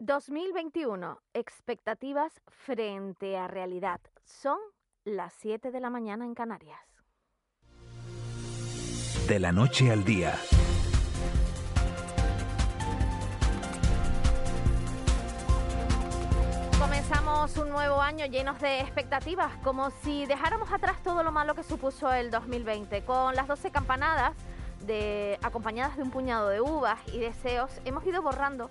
2021. Expectativas frente a realidad. Son las 7 de la mañana en Canarias. De la noche al día. Comenzamos un nuevo año llenos de expectativas, como si dejáramos atrás todo lo malo que supuso el 2020. Con las 12 campanadas de, acompañadas de un puñado de uvas y deseos, hemos ido borrando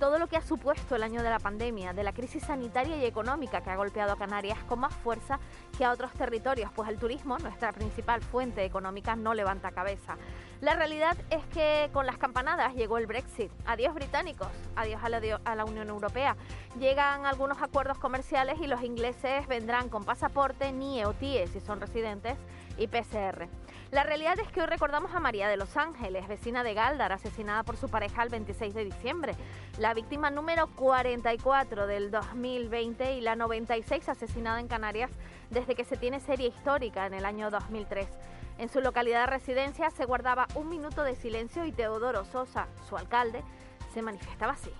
todo lo que ha supuesto el año de la pandemia, de la crisis sanitaria y económica que ha golpeado a Canarias con más fuerza que a otros territorios, pues el turismo, nuestra principal fuente económica, no levanta cabeza. La realidad es que con las campanadas llegó el Brexit. Adiós británicos, adiós a la, Unión Europea. Llegan algunos acuerdos comerciales y los ingleses vendrán con pasaporte, NIE o TIE si son residentes y PCR. La realidad es que hoy recordamos a María de los Ángeles, vecina de Galdar, asesinada por su pareja el 26 de diciembre, la víctima número 44 del 2020 y la 96 asesinada en Canarias desde que se tiene serie histórica en el año 2003. En su localidad de residencia se guardaba un minuto de silencio y Teodoro Sosa, su alcalde, se manifestaba así.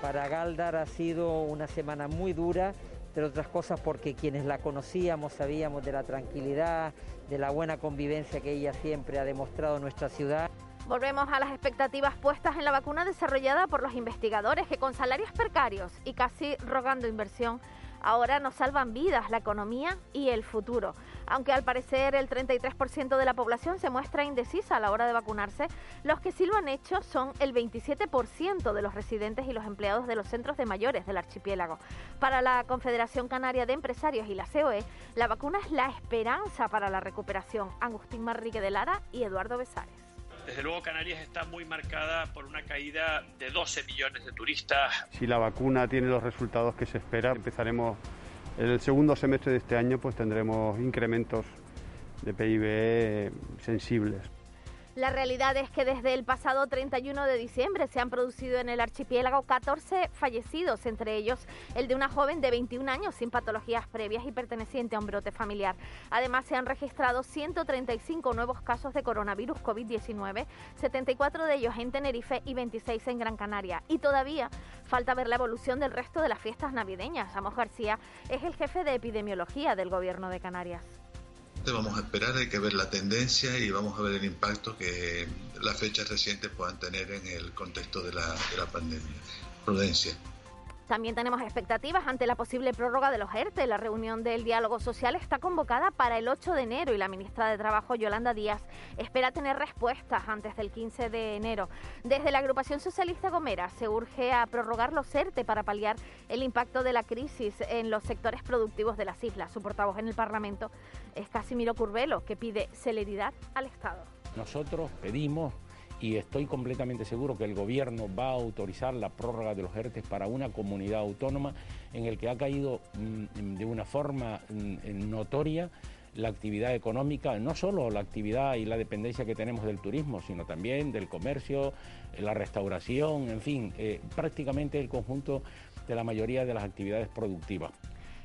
Para Galdar ha sido una semana muy dura entre otras cosas porque quienes la conocíamos sabíamos de la tranquilidad, de la buena convivencia que ella siempre ha demostrado en nuestra ciudad. Volvemos a las expectativas puestas en la vacuna desarrollada por los investigadores que con salarios precarios y casi rogando inversión ahora nos salvan vidas, la economía y el futuro. Aunque al parecer el 33% de la población se muestra indecisa a la hora de vacunarse, los que sí lo han hecho son el 27% de los residentes y los empleados de los centros de mayores del archipiélago. Para la Confederación Canaria de Empresarios y la COE, la vacuna es la esperanza para la recuperación. Agustín Marrique de Lara y Eduardo Besares. Desde luego Canarias está muy marcada por una caída de 12 millones de turistas. Si la vacuna tiene los resultados que se espera, empezaremos el segundo semestre de este año, pues tendremos incrementos de PIB sensibles. La realidad es que desde el pasado 31 de diciembre se han producido en el archipiélago 14 fallecidos, entre ellos el de una joven de 21 años sin patologías previas y perteneciente a un brote familiar. Además, se han registrado 135 nuevos casos de coronavirus COVID-19, 74 de ellos en Tenerife y 26 en Gran Canaria. Y todavía falta ver la evolución del resto de las fiestas navideñas. Amos García es el jefe de epidemiología del Gobierno de Canarias vamos a esperar, hay que ver la tendencia y vamos a ver el impacto que las fechas recientes puedan tener en el contexto de la, de la pandemia. Prudencia. También tenemos expectativas ante la posible prórroga de los ERTE. La reunión del diálogo social está convocada para el 8 de enero y la ministra de Trabajo, Yolanda Díaz, espera tener respuestas antes del 15 de enero. Desde la agrupación socialista Gomera se urge a prorrogar los ERTE para paliar el impacto de la crisis en los sectores productivos de las islas. Su portavoz en el Parlamento es Casimiro Curvelo, que pide celeridad al Estado. Nosotros pedimos y estoy completamente seguro que el gobierno va a autorizar la prórroga de los ERTE para una comunidad autónoma en el que ha caído mm, de una forma mm, notoria la actividad económica, no solo la actividad y la dependencia que tenemos del turismo, sino también del comercio, la restauración, en fin, eh, prácticamente el conjunto de la mayoría de las actividades productivas.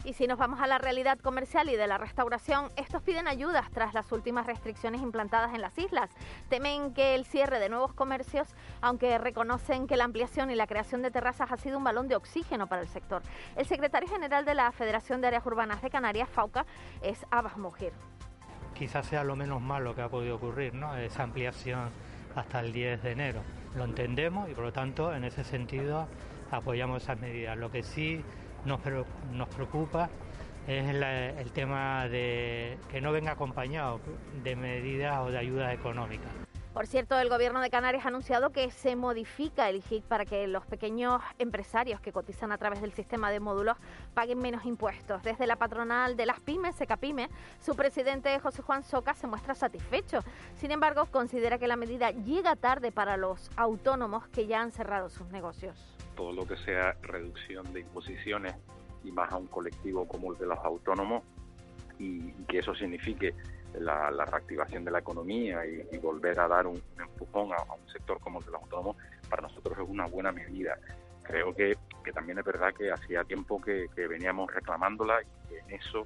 Y si nos vamos a la realidad comercial y de la restauración, estos piden ayudas tras las últimas restricciones implantadas en las islas. Temen que el cierre de nuevos comercios, aunque reconocen que la ampliación y la creación de terrazas ha sido un balón de oxígeno para el sector. El secretario general de la Federación de Áreas Urbanas de Canarias, FAUCA, es Abbas Mujir. Quizás sea lo menos malo que ha podido ocurrir, ¿no? Esa ampliación hasta el 10 de enero. Lo entendemos y por lo tanto, en ese sentido, apoyamos esas medidas. Lo que sí nos, nos preocupa es el tema de que no venga acompañado de medidas o de ayudas económicas. Por cierto, el Gobierno de Canarias ha anunciado que se modifica el IGIC para que los pequeños empresarios que cotizan a través del sistema de módulos paguen menos impuestos. Desde la patronal de las pymes, Secapime, su presidente José Juan Soca se muestra satisfecho. Sin embargo, considera que la medida llega tarde para los autónomos que ya han cerrado sus negocios todo lo que sea reducción de imposiciones y más a un colectivo como el de los autónomos y, que eso signifique la, reactivación de la economía y, volver a dar un, empujón a, un sector como el de los autónomos, para nosotros es una buena medida. Creo que, también es verdad que hacía tiempo que, veníamos reclamándola y que en eso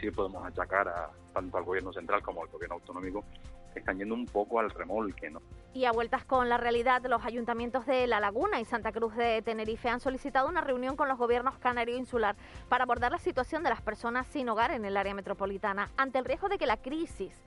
sí podemos achacar a, tanto al gobierno central como al gobierno autonómico están yendo un poco al remolque, ¿no? Y a vueltas con la realidad, los ayuntamientos de La Laguna y Santa Cruz de Tenerife han solicitado una reunión con los gobiernos canario e insular para abordar la situación de las personas sin hogar en el área metropolitana ante el riesgo de que la crisis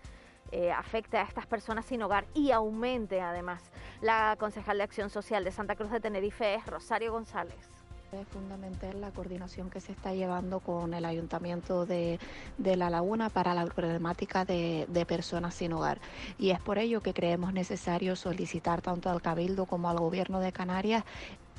eh, afecte a estas personas sin hogar y aumente además. La concejal de Acción Social de Santa Cruz de Tenerife es Rosario González. Es fundamental la coordinación que se está llevando con el Ayuntamiento de, La Laguna para la problemática de, personas sin hogar. Y es por ello que creemos necesario solicitar tanto al Cabildo como al Gobierno de Canarias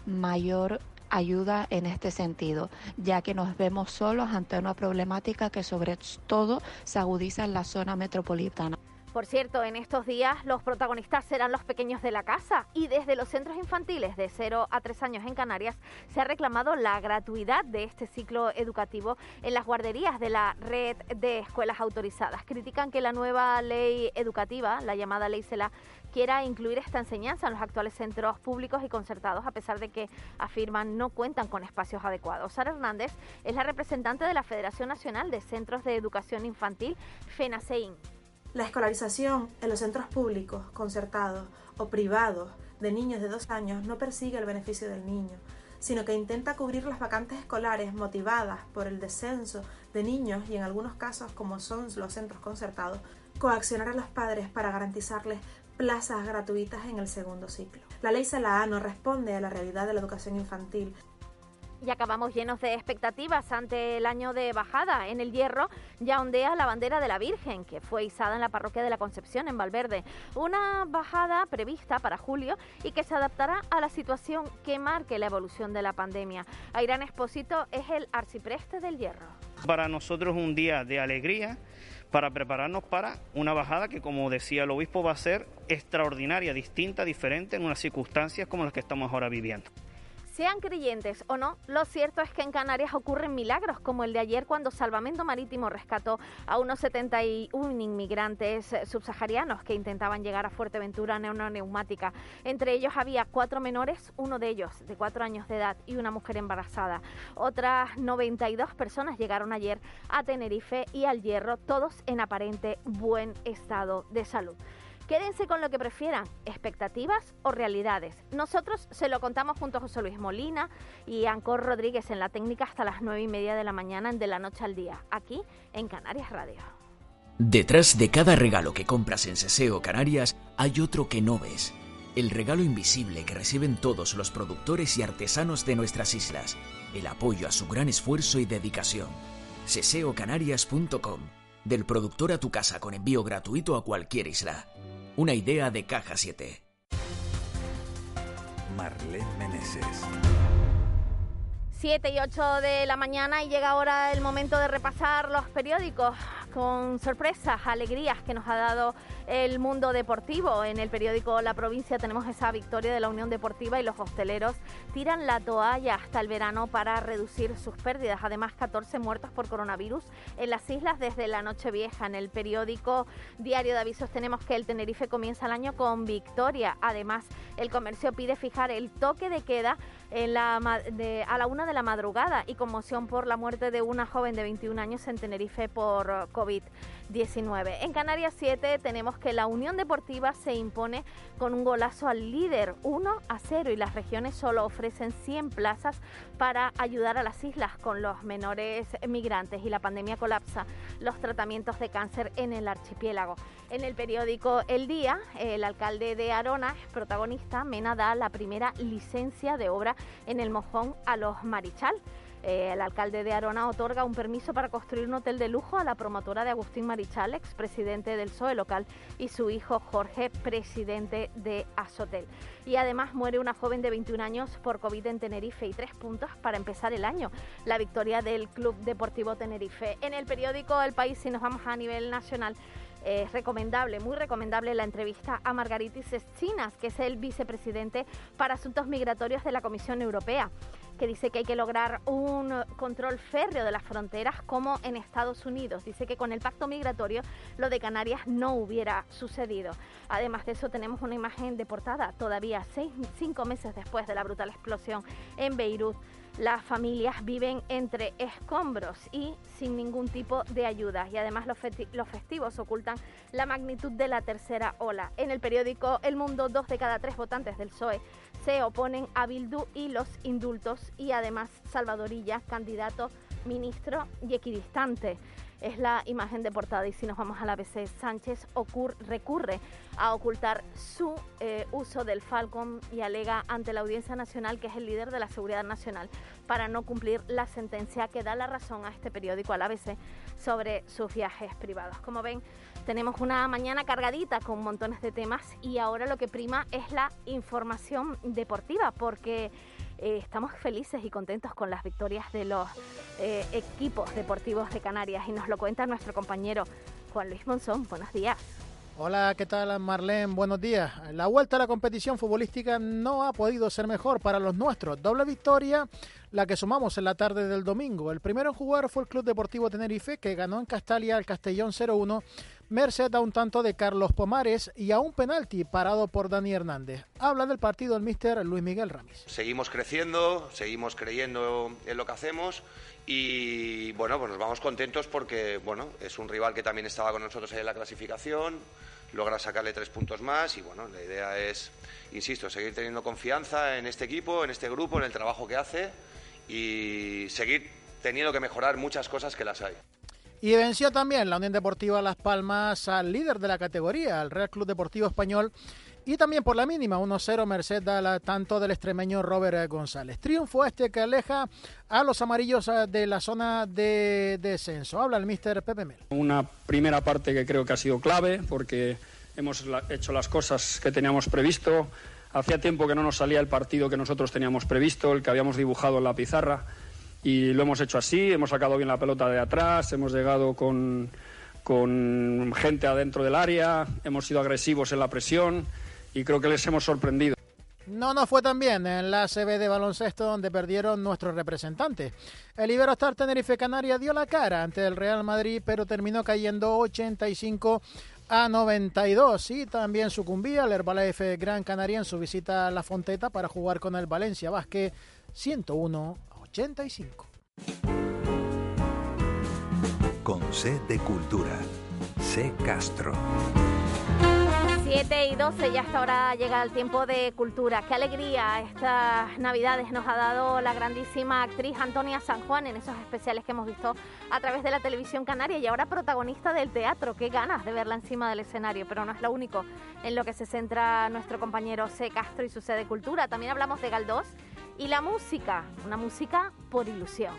mayor ayuda en este sentido, ya que nos vemos solos ante una problemática que sobre todo se agudiza en la zona metropolitana. Por cierto, en estos días los protagonistas serán los pequeños de la casa y desde los centros infantiles de 0 a 3 años en Canarias se ha reclamado la gratuidad de este ciclo educativo en las guarderías de la red de escuelas autorizadas. Critican que la nueva ley educativa, la llamada ley CELA, quiera incluir esta enseñanza en los actuales centros públicos y concertados, a pesar de que afirman no cuentan con espacios adecuados. Sara Hernández es la representante de la Federación Nacional de Centros de Educación Infantil, FENACEIN. La escolarización en los centros públicos, concertados o privados de niños de dos años no persigue el beneficio del niño, sino que intenta cubrir las vacantes escolares motivadas por el descenso de niños y en algunos casos, como son los centros concertados, coaccionar a los padres para garantizarles plazas gratuitas en el segundo ciclo. La ley SELAA no responde a la realidad de la educación infantil, y acabamos llenos de expectativas ante el año de bajada. En el Hierro ya ondea la bandera de la Virgen, que fue izada en la parroquia de la Concepción, en Valverde. Una bajada prevista para julio y que se adaptará a la situación que marque la evolución de la pandemia. Airán Espósito es el arcipreste del Hierro. Para nosotros un día de alegría para prepararnos para una bajada que, como decía el obispo, va a ser extraordinaria, distinta, diferente en unas circunstancias como las que estamos ahora viviendo. Sean creyentes o no, lo cierto es que en Canarias ocurren milagros, como el de ayer cuando Salvamento Marítimo rescató a unos 71 inmigrantes subsaharianos que intentaban llegar a Fuerteventura en una neumática. Entre ellos había cuatro menores, uno de ellos de cuatro años de edad y una mujer embarazada. Otras 92 personas llegaron ayer a Tenerife y al Hierro, todos en aparente buen estado de salud. Quédense con lo que prefieran, expectativas o realidades. Nosotros se lo contamos junto a José Luis Molina y Ancor Rodríguez en la técnica hasta las nueve y media de la mañana en De la Noche al Día, aquí en Canarias Radio. Detrás de cada regalo que compras en Seseo Canarias hay otro que no ves. El regalo invisible que reciben todos los productores y artesanos de nuestras islas. El apoyo a su gran esfuerzo y dedicación. seseocanarias.com. Del productor a tu casa con envío gratuito a cualquier isla. Una idea de Caja 7. Marlene Meneses. 7 y 8 de la mañana y llega ahora el momento de repasar los periódicos con sorpresas, alegrías que nos ha dado el mundo deportivo. En el periódico La Provincia tenemos esa victoria de la Unión Deportiva y los hosteleros tiran la toalla hasta el verano para reducir sus pérdidas. Además, 14 muertos por coronavirus en las islas desde la noche vieja. En el periódico Diario de Avisos tenemos que el Tenerife comienza el año con victoria. Además, el comercio pide fijar el toque de queda en la, a la una de la madrugada y conmoción por la muerte de una joven de 21 años en Tenerife por COVID-19. En Canarias 7 tenemos que la Unión Deportiva se impone con un golazo al líder 1 a 0 y las regiones solo ofrecen 100 plazas para ayudar a las islas con los menores migrantes y la pandemia colapsa los tratamientos de cáncer en el archipiélago. En el periódico El Día, el alcalde de Arona es protagonista, Mena da la primera licencia de obra en el Mojón a los Marichal. Eh, el alcalde de Arona otorga un permiso para construir un hotel de lujo a la promotora de Agustín Marichal, expresidente del PSOE local, y su hijo Jorge, presidente de Asotel. Y además muere una joven de 21 años por COVID en Tenerife y tres puntos para empezar el año. La victoria del Club Deportivo Tenerife. En el periódico El País, si nos vamos a nivel nacional, es recomendable, muy recomendable la entrevista a Margaritis Eschinas, que es el vicepresidente para asuntos migratorios de la Comisión Europea que dice que hay que lograr un control férreo de las fronteras como en Estados Unidos. Dice que con el pacto migratorio lo de Canarias no hubiera sucedido. Además de eso tenemos una imagen de portada todavía seis, cinco meses después de la brutal explosión en Beirut Las familias viven entre escombros y sin ningún tipo de ayuda y además los, festivos ocultan la magnitud de la tercera ola. En el periódico El Mundo, dos de cada tres votantes del PSOE se oponen a Bildu y los indultos. Y además Salvadorilla, candidato ministro y equidistante es la imagen de portada. Y si nos vamos a la ABC, Sánchez recurre a ocultar su eh, uso del Falcon y alega ante la Audiencia Nacional que es el líder de la seguridad nacional para no cumplir la sentencia que da la razón a este periódico, al ABC, sobre sus viajes privados. Como ven, tenemos una mañana cargadita con montones de temas y ahora lo que prima es la información deportiva porque eh, estamos felices y contentos con las victorias de los eh, equipos deportivos de Canarias y nos lo cuenta nuestro compañero Juan Luis Monzón. Buenos días. Hola, ¿qué tal Marlene? Buenos días. La vuelta a la competición futbolística no ha podido ser mejor para los nuestros. Doble victoria, la que sumamos en la tarde del domingo. El primero en jugar fue el Club Deportivo Tenerife, que ganó en Castalia al Castellón 0-1 merced a un tanto de Carlos Pomares y a un penalti parado por Dani Hernández. Habla del partido el míster Luis Miguel Ramis. Seguimos creciendo, seguimos creyendo en lo que hacemos y bueno, pues nos vamos contentos porque bueno, es un rival que también estaba con nosotros ahí en la clasificación, logra sacarle tres puntos más y bueno, la idea es, insisto, seguir teniendo confianza en este equipo, en este grupo, en el trabajo que hace y seguir teniendo que mejorar muchas cosas que las hay. Y venció también la Unión Deportiva Las Palmas al líder de la categoría, al Real Club Deportivo Español, y también por la mínima, 1-0 merced al tanto del extremeño Robert González. Triunfo este que aleja a los amarillos de la zona de descenso. Habla el míster Pepe Mel. Una primera parte que creo que ha sido clave porque hemos hecho las cosas que teníamos previsto. Hacía tiempo que no nos salía el partido que nosotros teníamos previsto, el que habíamos dibujado en la pizarra y lo hemos hecho así, hemos sacado bien la pelota de atrás, hemos llegado con, con gente adentro del área, hemos sido agresivos en la presión y creo que les hemos sorprendido. No nos fue tan bien en la CB de baloncesto donde perdieron nuestros representantes. El Iberostar Tenerife Canaria dio la cara ante el Real Madrid, pero terminó cayendo 85 a 92 y también sucumbía el Herbalife Gran Canaria en su visita a La Fonteta para jugar con el Valencia Vázquez 101 85. Con C de Cultura. C Castro. 7 y 12, ya hasta ahora llega el tiempo de cultura. Qué alegría estas navidades nos ha dado la grandísima actriz Antonia San Juan en esos especiales que hemos visto a través de la televisión canaria y ahora protagonista del teatro. Qué ganas de verla encima del escenario, pero no es lo único en lo que se centra nuestro compañero C. Castro y su sede cultura. También hablamos de Galdós y la música, una música por ilusión.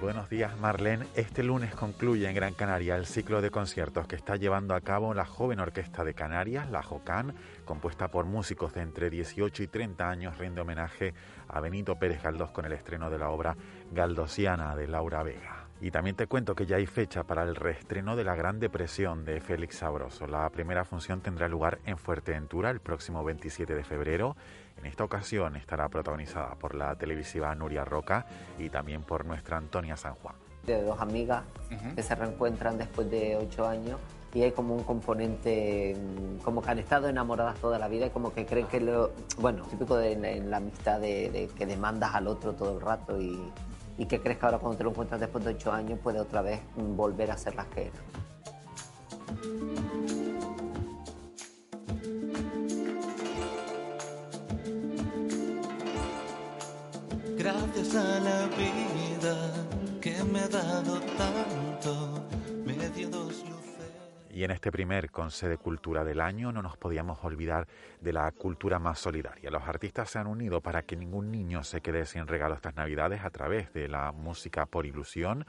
Buenos días Marlene. Este lunes concluye en Gran Canaria el ciclo de conciertos que está llevando a cabo la joven orquesta de Canarias, la JOCAN, compuesta por músicos de entre 18 y 30 años, rinde homenaje a Benito Pérez Galdós con el estreno de la obra Galdosiana de Laura Vega. Y también te cuento que ya hay fecha para el reestreno de La Gran Depresión de Félix Sabroso. La primera función tendrá lugar en Fuerteventura el próximo 27 de febrero en esta ocasión estará protagonizada por la televisiva Nuria Roca y también por nuestra Antonia San Juan. De dos amigas que se reencuentran después de ocho años y hay como un componente, mm, como que han estado enamoradas toda la vida y como que creen que lo, bueno, típico de, en la amistad de, que demandas al otro todo el rato y, y que crees que ahora cuando te lo encuentras después de ocho años puede otra vez mm, volver a ser las que. Gracias a la vida que me ha dado tanto, Y en este primer Consejo de Cultura del año no nos podíamos olvidar de la cultura más solidaria. Los artistas se han unido para que ningún niño se quede sin regalo estas Navidades a través de la música por ilusión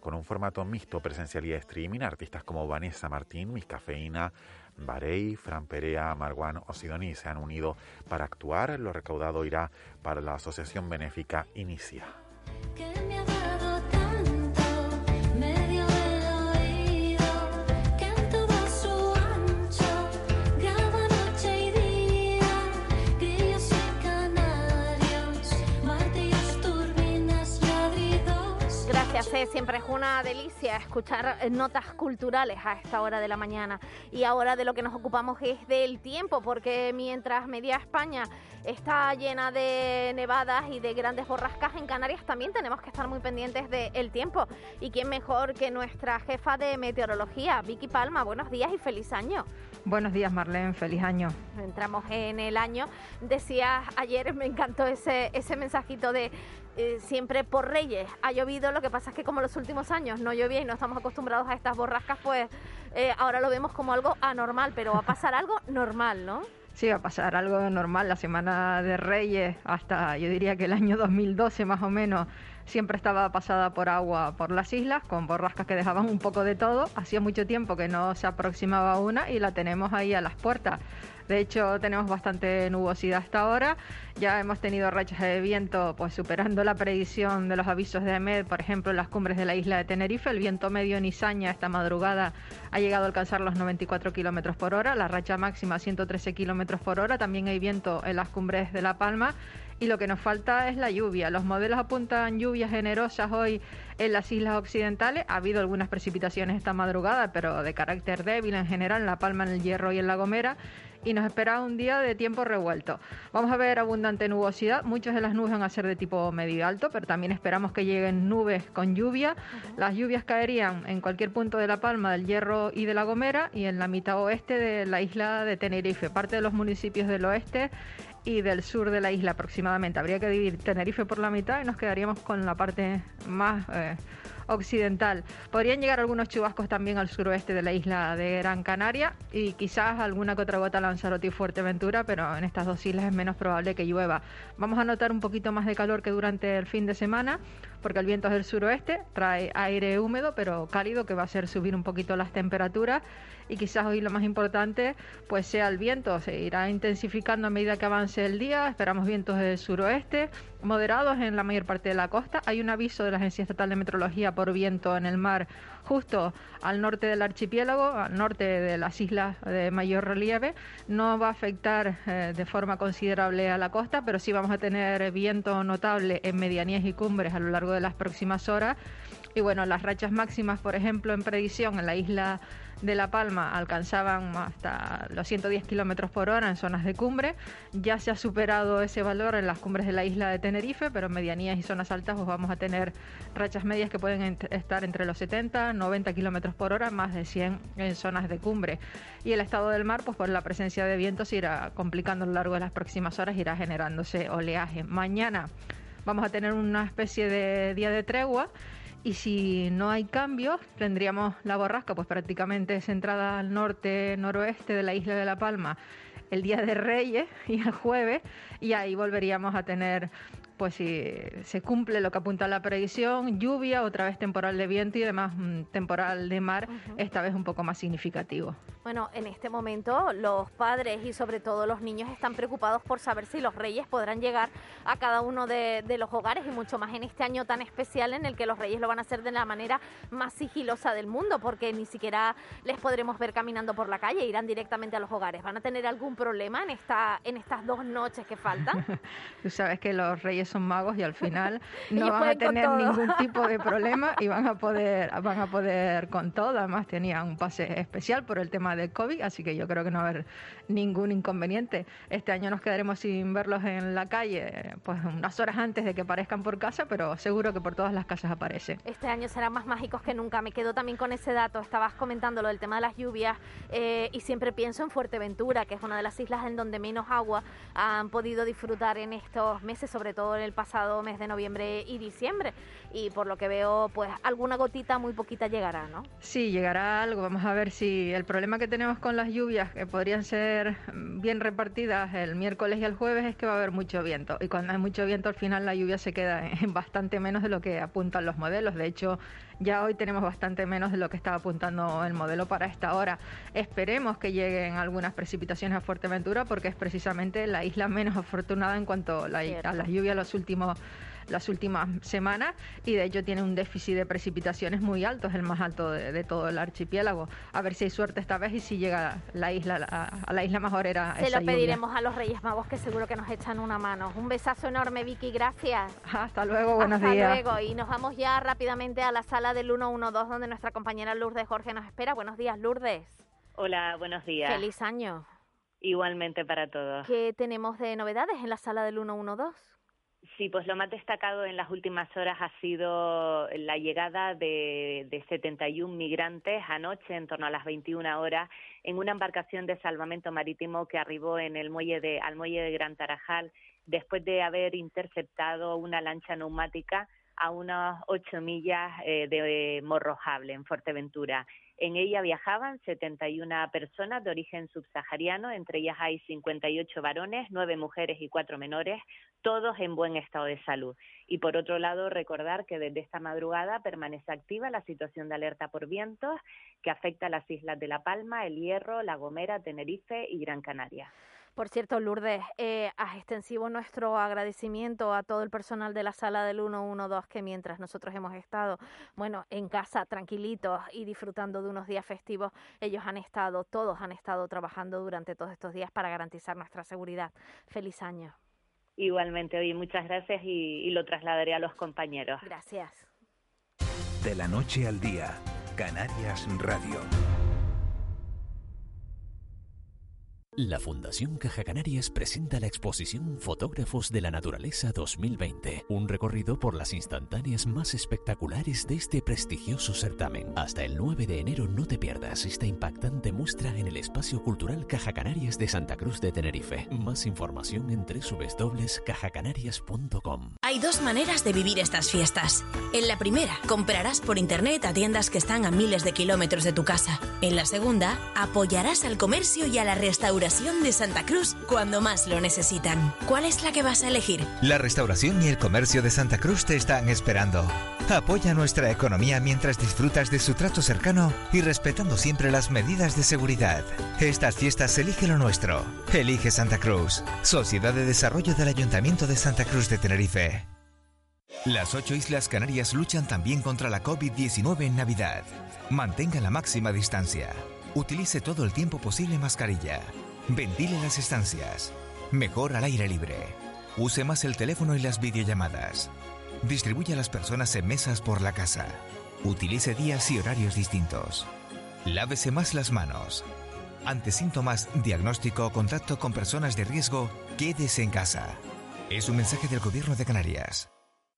con un formato mixto presencial y streaming. Artistas como Vanessa Martín, Miss Cafeína, Barey, Fran Perea, Marwan o Sidoní se han unido para actuar. Lo recaudado irá para la asociación benéfica Inicia. Siempre es una delicia escuchar eh, notas culturales a esta hora de la mañana. Y ahora de lo que nos ocupamos es del tiempo, porque mientras media España está llena de nevadas y de grandes borrascas en Canarias, también tenemos que estar muy pendientes del tiempo. Y quién mejor que nuestra jefa de meteorología, Vicky Palma. Buenos días y feliz año. Buenos días, Marlene. Feliz año. Entramos en el año. Decías ayer, me encantó ese, ese mensajito de eh, siempre por Reyes ha llovido. Lo que pasa es que como los últimos años no llovía y no estamos acostumbrados a estas borrascas, pues eh, ahora lo vemos como algo anormal, pero va a pasar algo normal, ¿no? Sí, va a pasar algo normal. La semana de Reyes, hasta yo diría que el año 2012 más o menos, siempre estaba pasada por agua por las islas, con borrascas que dejaban un poco de todo. Hacía mucho tiempo que no se aproximaba una y la tenemos ahí a las puertas. De hecho, tenemos bastante nubosidad hasta ahora. Ya hemos tenido rachas de viento pues superando la predicción de los avisos de AMED, por ejemplo, en las cumbres de la isla de Tenerife. El viento medio en Izaña esta madrugada ha llegado a alcanzar los 94 kilómetros por hora, la racha máxima 113 kilómetros por hora. También hay viento en las cumbres de La Palma y lo que nos falta es la lluvia. Los modelos apuntan lluvias generosas hoy en las islas occidentales. Ha habido algunas precipitaciones esta madrugada, pero de carácter débil en general en La Palma, en el Hierro y en La Gomera y nos espera un día de tiempo revuelto. Vamos a ver abundante nubosidad, muchas de las nubes van a ser de tipo medio alto, pero también esperamos que lleguen nubes con lluvia. Las lluvias caerían en cualquier punto de La Palma, del Hierro y de La Gomera y en la mitad oeste de la isla de Tenerife, parte de los municipios del oeste y del sur de la isla aproximadamente. Habría que dividir Tenerife por la mitad y nos quedaríamos con la parte más eh, occidental. Podrían llegar algunos chubascos también al suroeste de la isla de Gran Canaria y quizás alguna que otra gota Lanzarote y Fuerteventura, pero en estas dos islas es menos probable que llueva. Vamos a notar un poquito más de calor que durante el fin de semana porque el viento es del suroeste, trae aire húmedo pero cálido que va a hacer subir un poquito las temperaturas. Y quizás hoy lo más importante pues sea el viento, se irá intensificando a medida que avance el día, esperamos vientos del suroeste, moderados en la mayor parte de la costa, hay un aviso de la Agencia Estatal de Meteorología por viento en el mar justo al norte del archipiélago, al norte de las islas de mayor relieve, no va a afectar eh, de forma considerable a la costa, pero sí vamos a tener viento notable en medianías y cumbres a lo largo de las próximas horas. Y bueno, las rachas máximas, por ejemplo, en predicción en la isla de La Palma alcanzaban hasta los 110 kilómetros por hora en zonas de cumbre. Ya se ha superado ese valor en las cumbres de la isla de Tenerife, pero en medianías y zonas altas pues vamos a tener rachas medias que pueden estar entre los 70 90 kilómetros por hora, más de 100 en zonas de cumbre. Y el estado del mar, pues por la presencia de vientos, irá complicando a lo largo de las próximas horas, irá generándose oleaje. Mañana vamos a tener una especie de día de tregua y si no hay cambios, tendríamos la borrasca pues prácticamente centrada al norte, noroeste de la isla de La Palma el día de Reyes y el jueves, y ahí volveríamos a tener pues si se cumple lo que apunta la predicción, lluvia, otra vez temporal de viento y además mm, temporal de mar, esta vez un poco más significativo. Bueno, en este momento los padres y sobre todo los niños están preocupados por saber si los reyes podrán llegar a cada uno de, los hogares y mucho más en este año tan especial en el que los reyes lo van a hacer de la manera más sigilosa del mundo, porque ni siquiera les podremos ver caminando por la calle, irán directamente a los hogares. ¿Van a tener algún problema en, esta, en estas dos noches que faltan? Tú sabes que los reyes son magos y al final no van a tener ningún tipo de problema y van a poder van a poder con todo. Además tenía un pase especial por el tema del COVID, así que yo creo que no va a haber ningún inconveniente. Este año nos quedaremos sin verlos en la calle, pues unas horas antes de que aparezcan por casa, pero seguro que por todas las casas aparece. Este año serán más mágicos que nunca. Me quedo también con ese dato. Estabas comentando lo del tema de las lluvias eh, y siempre pienso en Fuerteventura, que es una de las islas en donde menos agua han podido disfrutar en estos meses, sobre todo en el pasado mes de noviembre y diciembre. Y por lo que veo, pues alguna gotita muy poquita llegará, ¿no? Sí, llegará algo. Vamos a ver si el problema que tenemos con las lluvias, que podrían ser bien repartidas el miércoles y el jueves, es que va a haber mucho viento. Y cuando hay mucho viento, al final la lluvia se queda en bastante menos de lo que apuntan los modelos. De hecho, ya hoy tenemos bastante menos de lo que estaba apuntando el modelo para esta hora. Esperemos que lleguen algunas precipitaciones a Fuerteventura porque es precisamente la isla menos afortunada en cuanto a las lluvias los últimos las últimas semanas y de hecho tiene un déficit de precipitaciones muy alto, es el más alto de, todo el archipiélago. A ver si hay suerte esta vez y si llega la isla a, la isla majorera. Se lo pediremos a los Reyes Magos que seguro que nos echan una mano. Un besazo enorme, Vicky, gracias. Hasta luego, buenos días. Hasta luego y nos vamos ya rápidamente a la sala del 112 donde nuestra compañera Lourdes Jorge nos espera. Buenos días, Lourdes. Hola, buenos días. Feliz año. Igualmente para todos. ¿Qué tenemos de novedades en la sala del 112? Sí, pues lo más destacado en las últimas horas ha sido la llegada de, de 71 migrantes anoche, en torno a las 21 horas, en una embarcación de salvamento marítimo que arribó en el muelle de, al muelle de Gran Tarajal después de haber interceptado una lancha neumática a unas ocho millas eh, de Morrojable, en Fuerteventura. En ella viajaban 71 personas de origen subsahariano, entre ellas hay 58 varones, 9 mujeres y 4 menores, todos en buen estado de salud. Y por otro lado, recordar que desde esta madrugada permanece activa la situación de alerta por vientos que afecta a las islas de La Palma, El Hierro, La Gomera, Tenerife y Gran Canaria. Por cierto, Lourdes, eh, extensivo nuestro agradecimiento a todo el personal de la sala del 112 que mientras nosotros hemos estado, bueno, en casa tranquilitos y disfrutando de unos días festivos, ellos han estado, todos han estado trabajando durante todos estos días para garantizar nuestra seguridad. Feliz año. Igualmente, hoy muchas gracias y, y lo trasladaré a los compañeros. Gracias. De la noche al día, Canarias Radio. La Fundación Caja Canarias presenta la exposición Fotógrafos de la Naturaleza 2020, un recorrido por las instantáneas más espectaculares de este prestigioso certamen. Hasta el 9 de enero no te pierdas esta impactante muestra en el Espacio Cultural Caja Canarias de Santa Cruz de Tenerife. Más información en www.cajacanarias.com. Hay dos maneras de vivir estas fiestas. En la primera, comprarás por internet a tiendas que están a miles de kilómetros de tu casa. En la segunda, apoyarás al comercio y a la restauración de Santa Cruz cuando más lo necesitan. ¿Cuál es la que vas a elegir? La restauración y el comercio de Santa Cruz te están esperando. Apoya nuestra economía mientras disfrutas de su trato cercano y respetando siempre las medidas de seguridad. Estas fiestas elige lo nuestro. Elige Santa Cruz. Sociedad de Desarrollo del Ayuntamiento de Santa Cruz de Tenerife. Las ocho Islas Canarias luchan también contra la COVID-19 en Navidad. Mantenga la máxima distancia. Utilice todo el tiempo posible mascarilla. Ventile las estancias. Mejor al aire libre. Use más el teléfono y las videollamadas. Distribuya a las personas en mesas por la casa. Utilice días y horarios distintos. Lávese más las manos. Ante síntomas, diagnóstico o contacto con personas de riesgo, quédese en casa. Es un mensaje del Gobierno de Canarias.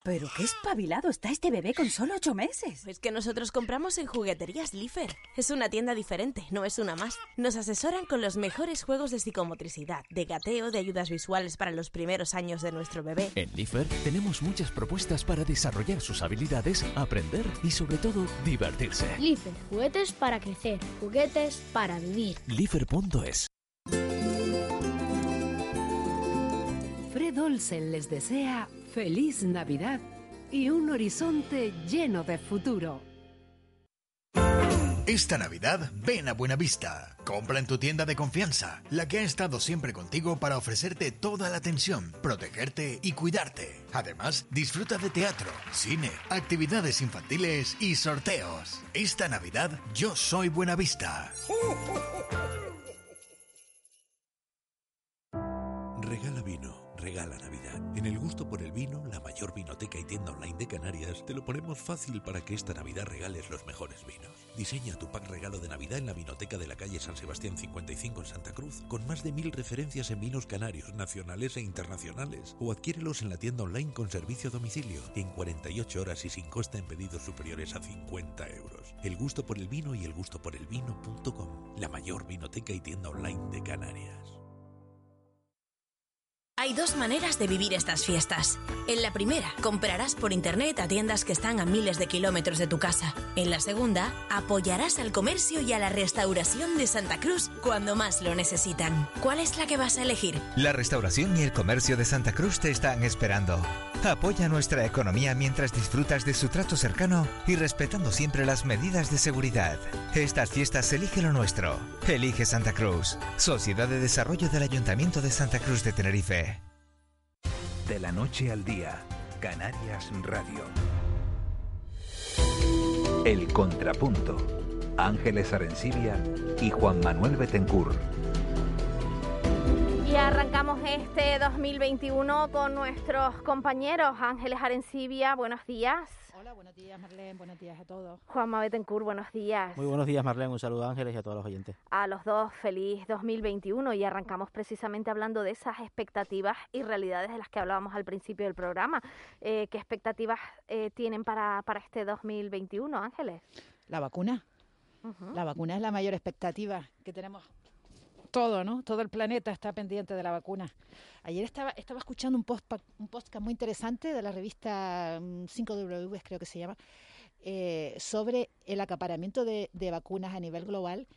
Pero qué espabilado está este bebé con solo ocho meses. Es que nosotros compramos en Jugueterías Lifer. Es una tienda diferente, no es una más. Nos asesoran con los mejores juegos de psicomotricidad, de gateo, de ayudas visuales para los primeros años de nuestro bebé. En Lifer tenemos muchas propuestas para desarrollar sus habilidades, aprender y sobre todo divertirse. Lifer, juguetes para crecer, juguetes para vivir. Lifer.es Fred Olsen les desea feliz Navidad y un horizonte lleno de futuro. Esta Navidad ven a Buenavista. Compra en tu tienda de confianza, la que ha estado siempre contigo para ofrecerte toda la atención, protegerte y cuidarte. Además, disfruta de teatro, cine, actividades infantiles y sorteos. Esta Navidad yo soy Buenavista. Regala vino regala Navidad. En el gusto por el vino, la mayor vinoteca y tienda online de Canarias, te lo ponemos fácil para que esta Navidad regales los mejores vinos. Diseña tu pack regalo de Navidad en la vinoteca de la calle San Sebastián 55 en Santa Cruz, con más de mil referencias en vinos canarios, nacionales e internacionales, o adquiérelos en la tienda online con servicio a domicilio, en 48 horas y sin costa en pedidos superiores a 50 euros. El gusto por el vino y el gusto por el vino.com, la mayor vinoteca y tienda online de Canarias. Hay dos maneras de vivir estas fiestas. En la primera, comprarás por internet a tiendas que están a miles de kilómetros de tu casa. En la segunda, apoyarás al comercio y a la restauración de Santa Cruz cuando más lo necesitan. ¿Cuál es la que vas a elegir? La restauración y el comercio de Santa Cruz te están esperando. Apoya nuestra economía mientras disfrutas de su trato cercano y respetando siempre las medidas de seguridad. Estas fiestas elige lo nuestro. Elige Santa Cruz. Sociedad de Desarrollo del Ayuntamiento de Santa Cruz de Tenerife. De la noche al día, Canarias Radio. El Contrapunto. Ángeles Arencibia y Juan Manuel Betencur. Arrancamos este 2021 con nuestros compañeros Ángeles Arencibia. Buenos días. Hola, buenos días Marlene, buenos días a todos. Juanma Betancourt, buenos días. Muy buenos días Marlene, un saludo a Ángeles y a todos los oyentes. A los dos, feliz 2021 y arrancamos precisamente hablando de esas expectativas y realidades de las que hablábamos al principio del programa. Eh, ¿Qué expectativas eh, tienen para, para este 2021, Ángeles? La vacuna. La vacuna es la mayor expectativa que tenemos todo, ¿no? Todo el planeta está pendiente de la vacuna. Ayer estaba, estaba escuchando un, post, un podcast muy interesante de la revista 5W, mm, creo que se llama, eh, sobre el acaparamiento de, vacunas a nivel global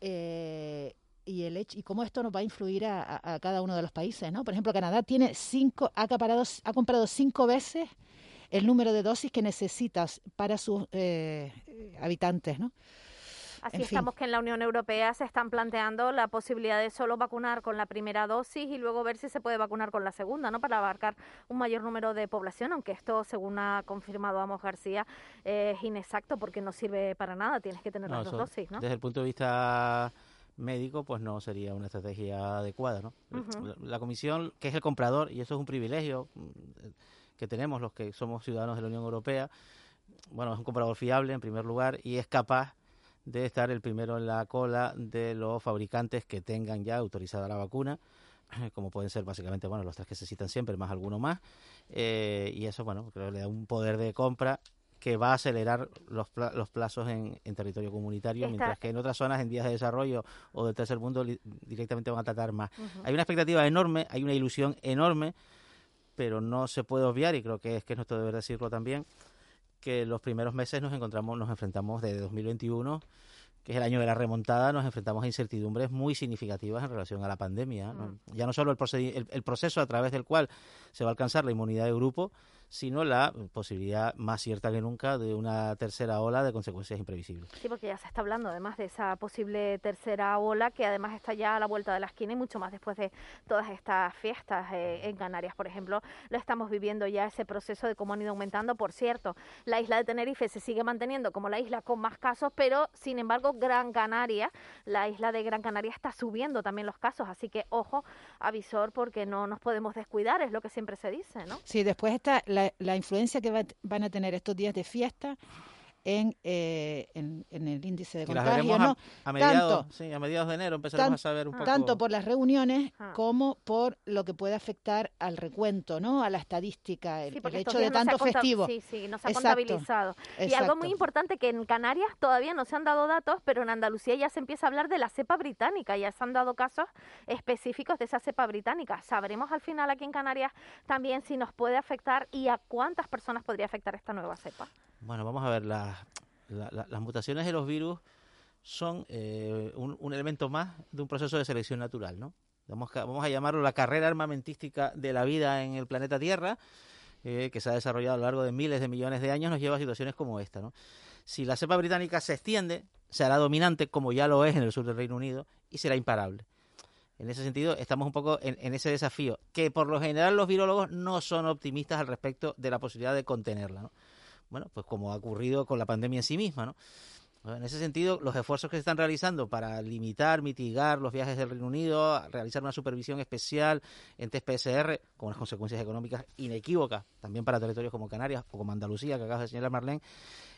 eh, y el hecho, y cómo esto nos va a influir a, cada uno de los países, ¿no? Por ejemplo, Canadá tiene cinco, ha, acaparado, ha comprado cinco veces el número de dosis que necesitas para sus eh, habitantes, ¿no? Así estamos que en la Unión Europea se están planteando la posibilidad de solo vacunar con la primera dosis y luego ver si se puede vacunar con la segunda, ¿no? Para abarcar un mayor número de población, aunque esto, según ha confirmado Amos García, es inexacto porque no sirve para nada, tienes que tener las dos dosis, ¿no? Desde el punto de vista médico, pues no sería una estrategia adecuada, ¿no? la, comisión, que es el comprador, y eso es un privilegio mm, que tenemos los que somos ciudadanos de la Unión Europea, bueno, es un comprador fiable en primer lugar y es capaz de estar el primero en la cola de los fabricantes que tengan ya autorizada la vacuna como pueden ser básicamente bueno los tres que se citan siempre más alguno más eh, y eso bueno creo que le da un poder de compra que va a acelerar los, los plazos en, territorio comunitario, mientras que en otras zonas, en días de desarrollo o del tercer mundo, directamente van a tratar más. Hay una expectativa enorme, hay una ilusión enorme, pero no se puede obviar, y creo que es que es nuestro deber decirlo también, que los primeros meses nos encontramos, nos enfrentamos de 2021, que es el año de la remontada, nos enfrentamos a incertidumbres muy significativas en relación a la pandemia. Mm. Ya no solo el, el, proceso a través del cual se va a alcanzar la inmunidad de grupo, sino la posibilidad más cierta que nunca de una tercera ola de consecuencias imprevisibles. Sí, porque ya se está hablando además de esa posible tercera ola que además está ya a la vuelta de la esquina y mucho más después de todas estas fiestas eh, en Canarias, por ejemplo, lo estamos viviendo ya ese proceso de cómo han ido aumentando. Por cierto, la isla de Tenerife se sigue manteniendo como la isla con más casos, pero sin embargo Gran Canaria, la isla de Gran Canaria está subiendo también los casos, así que ojo, avisor porque no nos podemos descuidar, es lo que siempre se dice, ¿no? Sí, después está la la, influencia que van a tener estos días de fiesta en, eh, en, el índice de contagio. ¿no? A, mediados, sí, a mediados de enero empezaremos a saber un poco. Tanto por las reuniones ah. como por lo que puede afectar al recuento, ¿no? a la estadística, el, hecho de tanto festivo. Sí, sí, nos ha contabilizado. Y algo muy importante que en Canarias todavía no se han dado datos, pero en Andalucía ya se empieza a hablar de la cepa británica, ya se han dado casos específicos de esa cepa británica. Sabremos al final aquí en Canarias también si nos puede afectar y a cuántas personas podría afectar esta nueva cepa. Bueno, vamos a ver, las mutaciones de los virus son eh, un, elemento más de un proceso de selección natural, ¿no? Vamos, a llamarlo la carrera armamentística de la vida en el planeta Tierra, eh, que se ha desarrollado a lo largo de miles de millones de años, nos lleva a situaciones como esta, ¿no? Si la cepa británica se extiende, será dominante, como ya lo es en el sur del Reino Unido, y será imparable. En ese sentido, estamos un poco en, en, ese desafío, que por lo general los virólogos no son optimistas al respecto de la posibilidad de contenerla. ¿no? Bueno, pues como ha ocurrido con la pandemia en sí misma, ¿no? En ese sentido, los esfuerzos que se están realizando para limitar, mitigar los viajes del Reino Unido, realizar una supervisión especial en test PCR, con unas consecuencias económicas inequívocas, también para territorios como Canarias o como Andalucía, que acaba de señalar Marlene,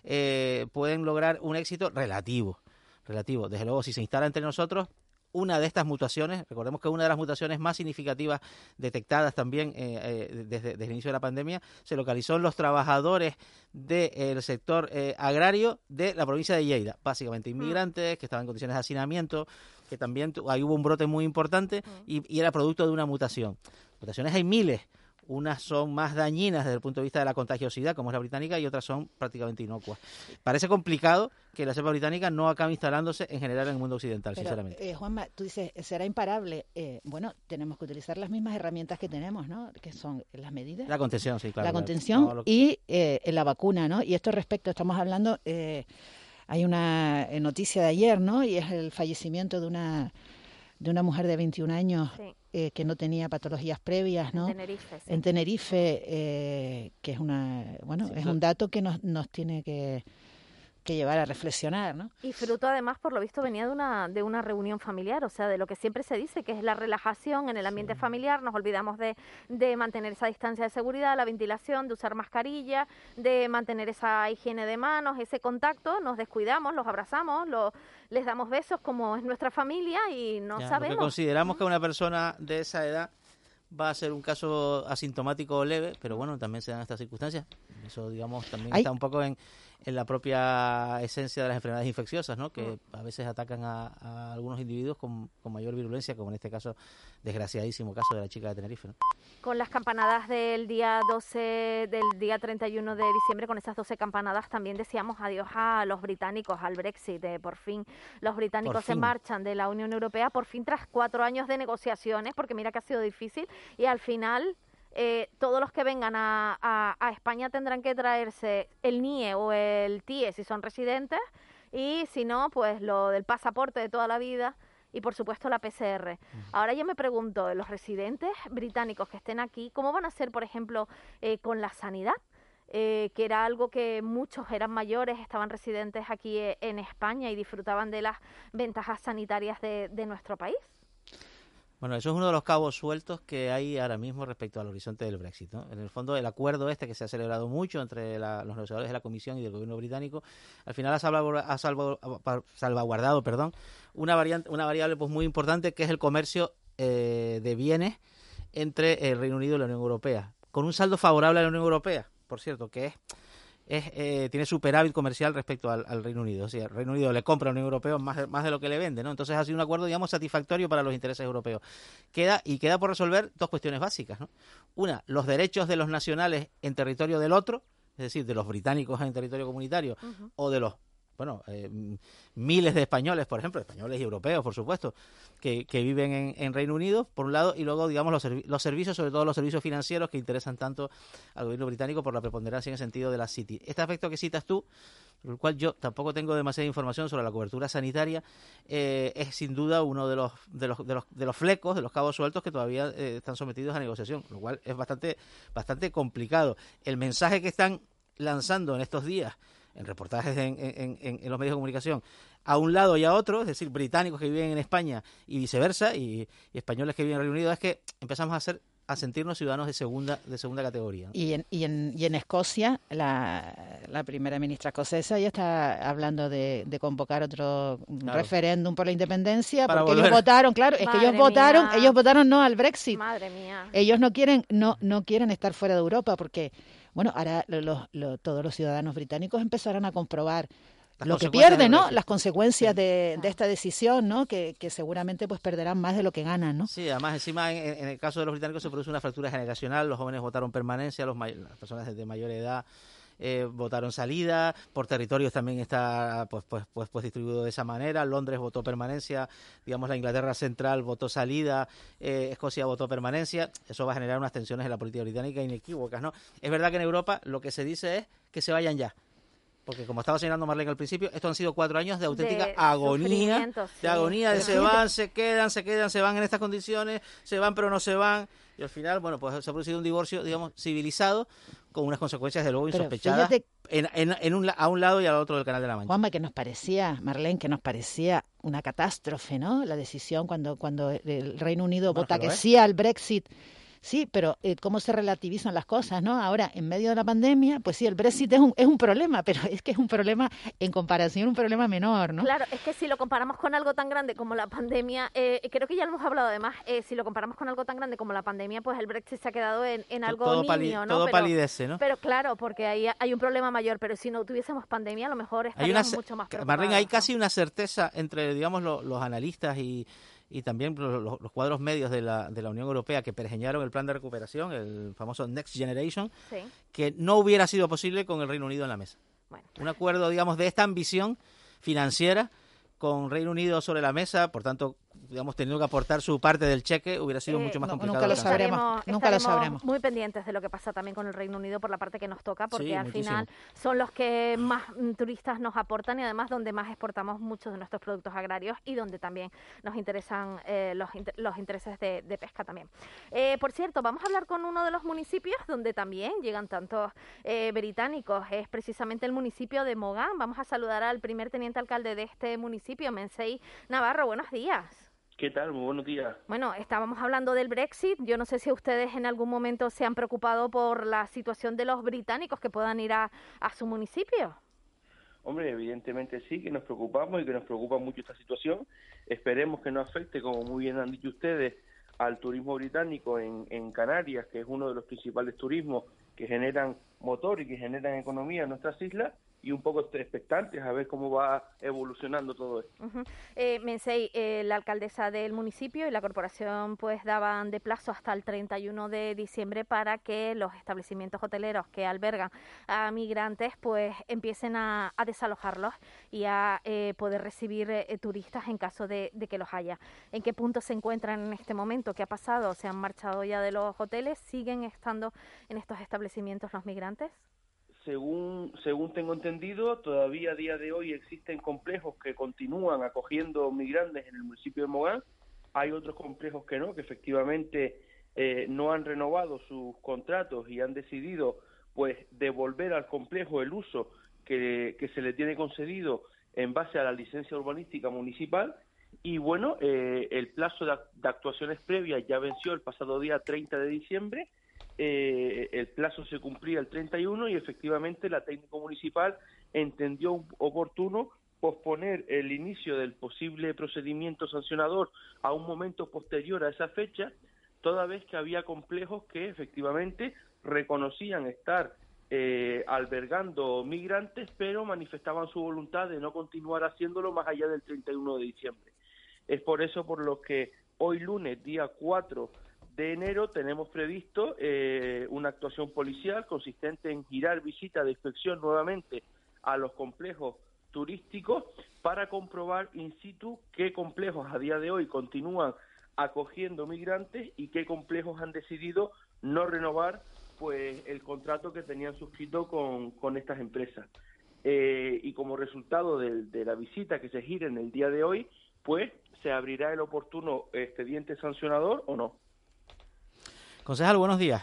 eh, pueden lograr un éxito relativo. Relativo. Desde luego, si se instala entre nosotros, una de estas mutaciones, recordemos que una de las mutaciones más significativas detectadas también eh, eh, desde, el inicio de la pandemia se localizó en los trabajadores del sector eh, agrario de la provincia de Lleida, básicamente inmigrantes que estaban en condiciones de hacinamiento, que también ahí hubo un brote muy importante y, y era producto de una mutación. Mutaciones hay miles, unas son más dañinas desde el punto de vista de la contagiosidad, como es la británica, y otras son prácticamente inocuas. Parece complicado que la cepa británica no acabe instalándose en general en el mundo occidental, sinceramente. Eh, Juanma, tú dices, será imparable. Eh, bueno, tenemos que utilizar las mismas herramientas que tenemos, ¿no? Que son las medidas. La contención, sí, claro. La contención y eh, la vacuna, ¿no? Y esto respecto, estamos hablando, hay una noticia de ayer, ¿no? Y es el fallecimiento de una de una mujer de 21 años eh, que no tenía patologías previas, ¿no? En Tenerife, sí. En Tenerife, eh, que es una, bueno, es un dato que nos, nos tiene que, que llevar a reflexionar, ¿no? Y fruto además, por lo visto, venía de una, de una reunión familiar, o sea, de lo que siempre se dice, que es la relajación en el ambiente familiar, nos olvidamos de, de mantener esa distancia de seguridad, la ventilación, de usar mascarilla, de mantener esa higiene de manos, ese contacto, nos descuidamos, los abrazamos, los, les damos besos como es nuestra familia y no Ya, sabemos. Lo que consideramos que una persona de esa edad va a ser un caso asintomático o leve, pero bueno, también se dan estas circunstancias. Eso, digamos, también está un poco en, en la propia esencia de las enfermedades infecciosas, ¿no? Que a veces atacan a, a algunos individuos con, con mayor virulencia, como en este caso, desgraciadísimo caso de la chica de Tenerife, ¿no? con las campanadas del día 12, del día 31 de diciembre, con esas 12 campanadas también decíamos adiós a los británicos, al Brexit. eh, por fin los británicos se fin. marchan de la Unión Europea, por fin tras cuatro años de negociaciones, porque mira que ha sido difícil, y al final eh, todos los que vengan a, a- a España tendrán que traerse el NIE o el TIE si son residentes, y si no, pues lo del pasaporte de toda la vida y por supuesto la PCR. Ahora yo me pregunto, los residentes británicos que estén aquí, ¿cómo van a hacer, por ejemplo, eh, con la sanidad? Eh, que era algo que muchos eran mayores, estaban residentes aquí eh, en España y disfrutaban de las ventajas sanitarias de, de nuestro país. Bueno, eso es uno de los cabos sueltos que hay ahora mismo respecto al horizonte del Brexit. ¿no? En el fondo, el acuerdo este que se ha celebrado mucho entre los negociadores de la Comisión y del gobierno británico, al final ha, salvagu- ha salvo- ha salvaguardado perdón, una, variante, una variable pues, muy importante que es el comercio eh, de bienes entre el Reino Unido y la Unión Europea, con un saldo favorable a la Unión Europea, por cierto, que es es, eh, tiene superávit comercial respecto al, al Reino Unido. O sea, el Reino Unido le compra a la Unión Europea más, de- más de lo que le vende, ¿no? Entonces ha sido un acuerdo, digamos, satisfactorio para los intereses europeos. Queda, y queda por resolver dos cuestiones básicas, ¿no? Una, los derechos de los nacionales en territorio del otro, es decir, de los británicos en territorio comunitario, o de los bueno, eh, miles de españoles, por ejemplo, españoles y europeos, por supuesto, que, que viven en, en Reino Unido, por un lado, y luego, digamos, los, servi- los servicios, sobre todo los servicios financieros que interesan tanto al gobierno británico por la preponderancia en el sentido de la City. Este aspecto que citas tú, por el cual yo tampoco tengo demasiada información sobre la cobertura sanitaria, eh, es sin duda uno de los, de los, de los, de los flecos, de los cabos sueltos que todavía eh, están sometidos a negociación, lo cual es bastante, bastante complicado. El mensaje que están lanzando en estos días en reportajes en, en- en- en los medios de comunicación a un lado y a otro, es decir, británicos que viven en España y viceversa, y, y españoles que viven en Reino Unido, es que empezamos a ser a sentirnos ciudadanos de segunda de segunda categoría. Y en, y en, y en Escocia, la, la primera ministra escocesa ya está hablando de, de convocar otro Claro. referéndum por la independencia, Para porque ellos votaron, claro, es que ellos votaron, ellos votaron no al Brexit. Madre mía. Ellos no quieren, no, no quieren estar fuera de Europa porque, bueno, ahora lo- lo- lo- todos los ciudadanos británicos empezarán a comprobar Las lo que pierden, ¿no? Las consecuencias de, de esta decisión, ¿no? Que, que seguramente pues perderán más de lo que ganan, ¿no? Sí, además encima en, en el caso de los británicos se produce una fractura generacional, los jóvenes votaron permanencia, los las personas de mayor edad eh, votaron salida, por territorios también está pues, pues, pues, pues distribuido de esa manera, Londres votó permanencia, digamos la Inglaterra central votó salida, eh, Escocia votó permanencia, eso va a generar unas tensiones en la política británica inequívocas, ¿no? Es verdad que en Europa lo que se dice es que se vayan ya. Porque como estaba señalando Marlene al principio, esto han sido cuatro años de auténtica De agonía, sí. de agonía, de se van, se quedan, se quedan, se van en estas condiciones, se van pero no se van. Y al final, bueno, pues se ha producido un divorcio, digamos, civilizado, con unas consecuencias de luego insospechadas fíjate- en, en- en un, a un lado y al otro del Canal de la Mancha. Juanma, que nos parecía, Marlene, que nos parecía una catástrofe, ¿no? La decisión cuando, cuando el Reino Unido Bueno, vota que lo que es. sí al Brexit. Sí, pero eh, cómo se relativizan las cosas, ¿no? Ahora, en medio de la pandemia, pues sí, el Brexit es un, es un problema, pero es que es un problema, en comparación, un problema menor, ¿no? Claro, es que si lo comparamos con algo tan grande como la pandemia, eh, creo que ya lo hemos hablado además, eh, si lo comparamos con algo tan grande como la pandemia, pues el Brexit se ha quedado en, en algo todo pali- niño, ¿no? todo pero, palidece, ¿no? Pero claro, porque ahí hay un problema mayor, pero si no tuviésemos pandemia, a lo mejor Hay una, estaríamos mucho más preocupados. Marlene, hay casi una certeza entre, digamos, lo- los analistas y, y también lo- lo- los, cuadros medios de la, de la Unión Europea que pergeñaron el plan de recuperación, el famoso Next Generation, Sí. que no hubiera sido posible con el Reino Unido en la mesa. Un acuerdo, digamos, de esta ambición financiera con Reino Unido sobre la mesa, por tanto, digamos, tenido que aportar su parte del cheque, hubiera sido Eh, mucho más no, complicado. nunca lo sabremos, Estaremos- nunca lo sabremos. Muy pendientes de lo que pasa también con el Reino Unido por la parte que nos toca, porque Sí, al muchísimo. final son los que más mm, turistas nos aportan y además donde más exportamos muchos de nuestros productos agrarios y donde también nos interesan eh, los, inter- los intereses de, de pesca también. Eh, por cierto, vamos a hablar con uno de los municipios donde también llegan tantos eh, británicos, es precisamente el municipio de Mogán. Vamos a saludar al primer teniente alcalde de este municipio, Mensei Navarro. Buenos días. ¿Qué tal? Muy buenos días. Bueno, estábamos hablando del Brexit. Yo no sé si ustedes en algún momento se han preocupado por la situación de los británicos que puedan ir a, a su municipio. Hombre, evidentemente sí, que nos preocupamos y que nos preocupa mucho esta situación. Esperemos que no afecte, como muy bien han dicho ustedes, al turismo británico en, en Canarias, que es uno de los principales turismos que generan motor y que generan economía en nuestras islas, y un poco expectantes a ver cómo va evolucionando todo esto. Ujú. Eh, Mensei, eh, la alcaldesa del municipio y la corporación pues daban de plazo hasta el 31 de diciembre para que los establecimientos hoteleros que albergan a migrantes pues empiecen a, desalojarlos y a eh, poder recibir eh, turistas en caso de que los haya. ¿En qué punto se encuentran en este momento? ¿Qué ha pasado? ¿Se han marchado ya de los hoteles? ¿Siguen estando en estos establecimientos los migrantes? Según, según tengo entendido, todavía a día de hoy existen complejos que continúan acogiendo migrantes en el municipio de Mogán. Hay otros complejos que no, que efectivamente eh, no han renovado sus contratos y han decidido pues devolver al complejo el uso que, que se le tiene concedido en base a la licencia urbanística municipal. Y bueno, eh, el plazo de, de actuaciones previas ya venció el pasado día 30 de diciembre eh, el plazo se cumplía el 31 y efectivamente la técnico municipal entendió oportuno posponer el inicio del posible procedimiento sancionador a un momento posterior a esa fecha, toda vez que había complejos que efectivamente reconocían estar eh, albergando migrantes, pero manifestaban su voluntad de no continuar haciéndolo más allá del 31 de diciembre. Es por eso por lo que hoy lunes, día 4 de enero, tenemos previsto eh, una actuación policial consistente en girar visita de inspección nuevamente a los complejos turísticos para comprobar in situ qué complejos a día de hoy continúan acogiendo migrantes y qué complejos han decidido no renovar pues el contrato que tenían suscrito con, con estas empresas. Eh, y como resultado del- de, la visita que se gira en el día de hoy, pues se abrirá el oportuno expediente sancionador o no. Concejal, buenos días.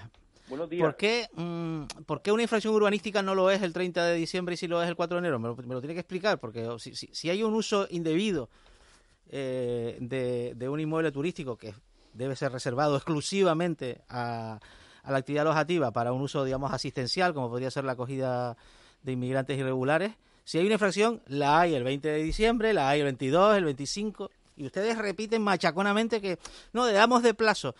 Buenos días. ¿Por qué, mm, por qué una infracción urbanística no lo es el 30 de diciembre y sí lo es el 4 de enero? Me lo, me lo tiene que explicar, porque si, si- si hay un uso indebido eh, de, de un inmueble turístico que debe ser reservado exclusivamente a, a la actividad alojativa para un uso, digamos, asistencial, como podría ser la acogida de inmigrantes irregulares, si hay una infracción, la hay el 20 de diciembre, la hay el 22, el 25, y ustedes repiten machaconamente que no, le damos de plazo.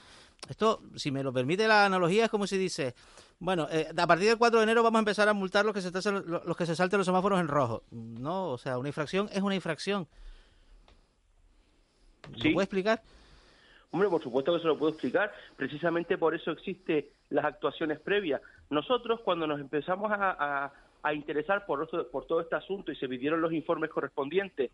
Esto, si me lo permite la analogía, es como si dice, bueno, eh, a partir del 4 de enero vamos a empezar a multar los que se, los que se salten los semáforos en rojo. No, o sea, una infracción es una infracción. ¿Lo puede explicar? Hombre, por supuesto que se lo puedo explicar. Precisamente por eso existe las actuaciones previas. Nosotros, cuando nos empezamos a, a- a interesar por, por todo este asunto y se pidieron los informes correspondientes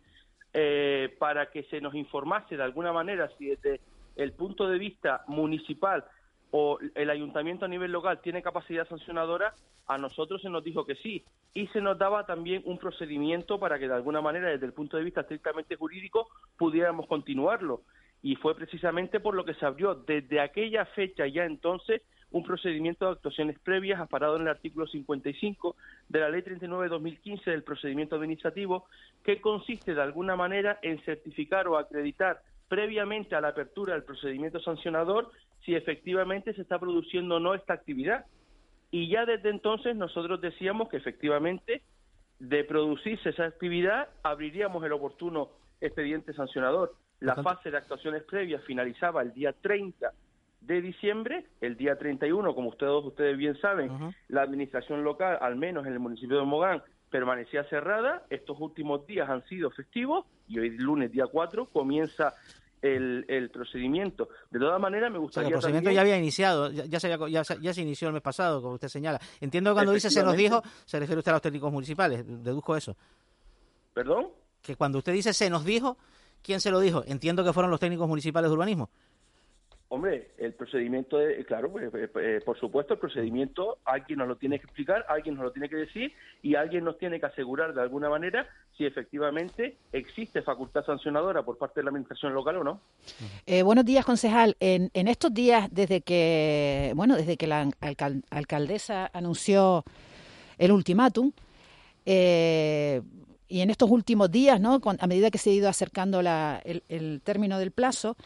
eh, para que se nos informase de alguna manera si desde el punto de vista municipal o el ayuntamiento a nivel local tiene capacidad sancionadora, a nosotros se nos dijo que sí. Y se nos daba también un procedimiento para que de alguna manera, desde el punto de vista estrictamente jurídico, pudiéramos continuarlo. Y fue precisamente por lo que se abrió desde aquella fecha ya entonces un procedimiento de actuaciones previas aparado en el artículo 55 de la Ley 39-2015 del procedimiento administrativo, que consiste de alguna manera en certificar o acreditar previamente a la apertura del procedimiento sancionador si efectivamente se está produciendo o no esta actividad. Y ya desde entonces nosotros decíamos que efectivamente de producirse esa actividad abriríamos el oportuno expediente sancionador. La fase de actuaciones previas finalizaba el día 30 de diciembre, el día 31, como ustedes, ustedes bien saben, la administración local, al menos en el municipio de Mogán, permanecía cerrada. Estos últimos días han sido festivos y hoy lunes, día 4, comienza el, el procedimiento. De todas maneras, me O sea, gustaría el procedimiento también- ya había iniciado, ya, ya se había- ya ya se inició el mes pasado, como usted señala. Entiendo que cuando dice se nos dijo, se refiere usted a los técnicos municipales, deduzco eso. ¿Perdón? Que cuando usted dice se nos dijo, ¿quién se lo dijo? Entiendo que fueron los técnicos municipales de urbanismo. Hombre, el procedimiento, de, claro, pues, eh, eh, por supuesto, el procedimiento alguien nos lo tiene que explicar, alguien nos lo tiene que decir y alguien nos tiene que asegurar de alguna manera si efectivamente existe facultad sancionadora por parte de la administración local o no. Eh, buenos días, concejal. En, en, estos días, desde que, bueno, desde que la alcal alcaldesa anunció el ultimátum, eh, y en estos últimos días, ¿no? Con, a medida que se ha ido acercando la, el, el término del plazo,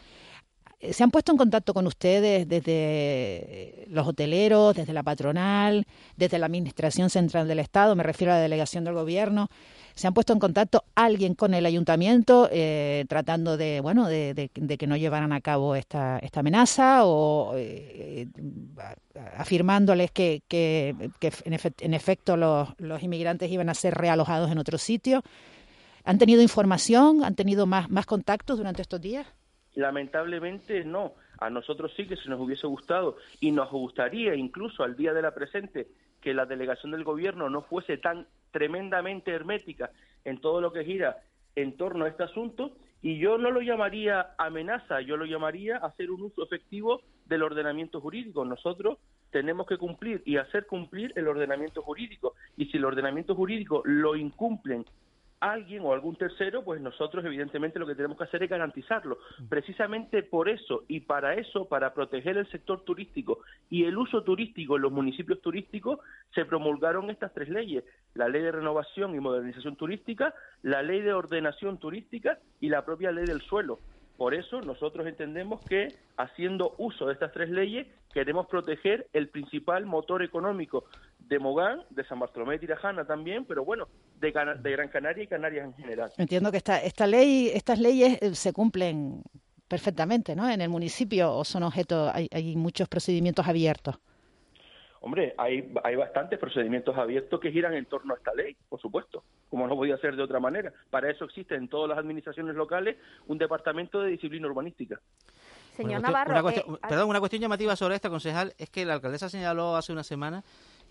¿Se han puesto en contacto con ustedes desde los hoteleros, desde la patronal, desde la Administración Central del Estado, me refiero a la delegación del Gobierno? ¿Se han puesto en contacto alguien con el ayuntamiento eh, tratando de, bueno, de, que no llevaran a cabo esta, esta amenaza o eh, afirmándoles que, en, en, efecto los, inmigrantes iban a ser realojados en otro sitio? ¿Han tenido información? ¿Han tenido más contactos durante estos días? Lamentablemente no. A nosotros sí que se nos hubiese gustado y nos gustaría incluso al día de la presente que la delegación del gobierno no fuese tan tremendamente hermética en todo lo que gira en torno a este asunto y yo no lo llamaría amenaza, yo lo llamaría hacer un uso efectivo del ordenamiento jurídico. Nosotros tenemos que cumplir y hacer cumplir el ordenamiento jurídico y si el ordenamiento jurídico lo incumplen alguien o algún tercero, pues nosotros evidentemente lo que tenemos que hacer es garantizarlo. Precisamente por eso y para eso, para proteger el sector turístico y el uso turístico en los municipios turísticos, se promulgaron estas tres leyes, la ley de renovación y modernización turística, la ley de ordenación turística y la propia ley del suelo. Por eso nosotros entendemos que haciendo uso de estas tres leyes queremos proteger el principal motor económico de Mogán, de San Bartolomé de Tirajana también, pero bueno, de, Gran Canaria y Canarias en general. Entiendo que esta, esta ley, estas leyes eh, se cumplen perfectamente, ¿no? En el municipio o son objeto, hay, hay muchos procedimientos abiertos. Hombre, hay, hay bastantes procedimientos abiertos que giran en torno a esta ley, por supuesto, como no podía ser de otra manera. Para eso existe en todas las administraciones locales un departamento de disciplina urbanística. Señor Navarro. Una cuestión, eh, perdón, una cuestión llamativa sobre esta, concejal, es que la alcaldesa señaló hace una semana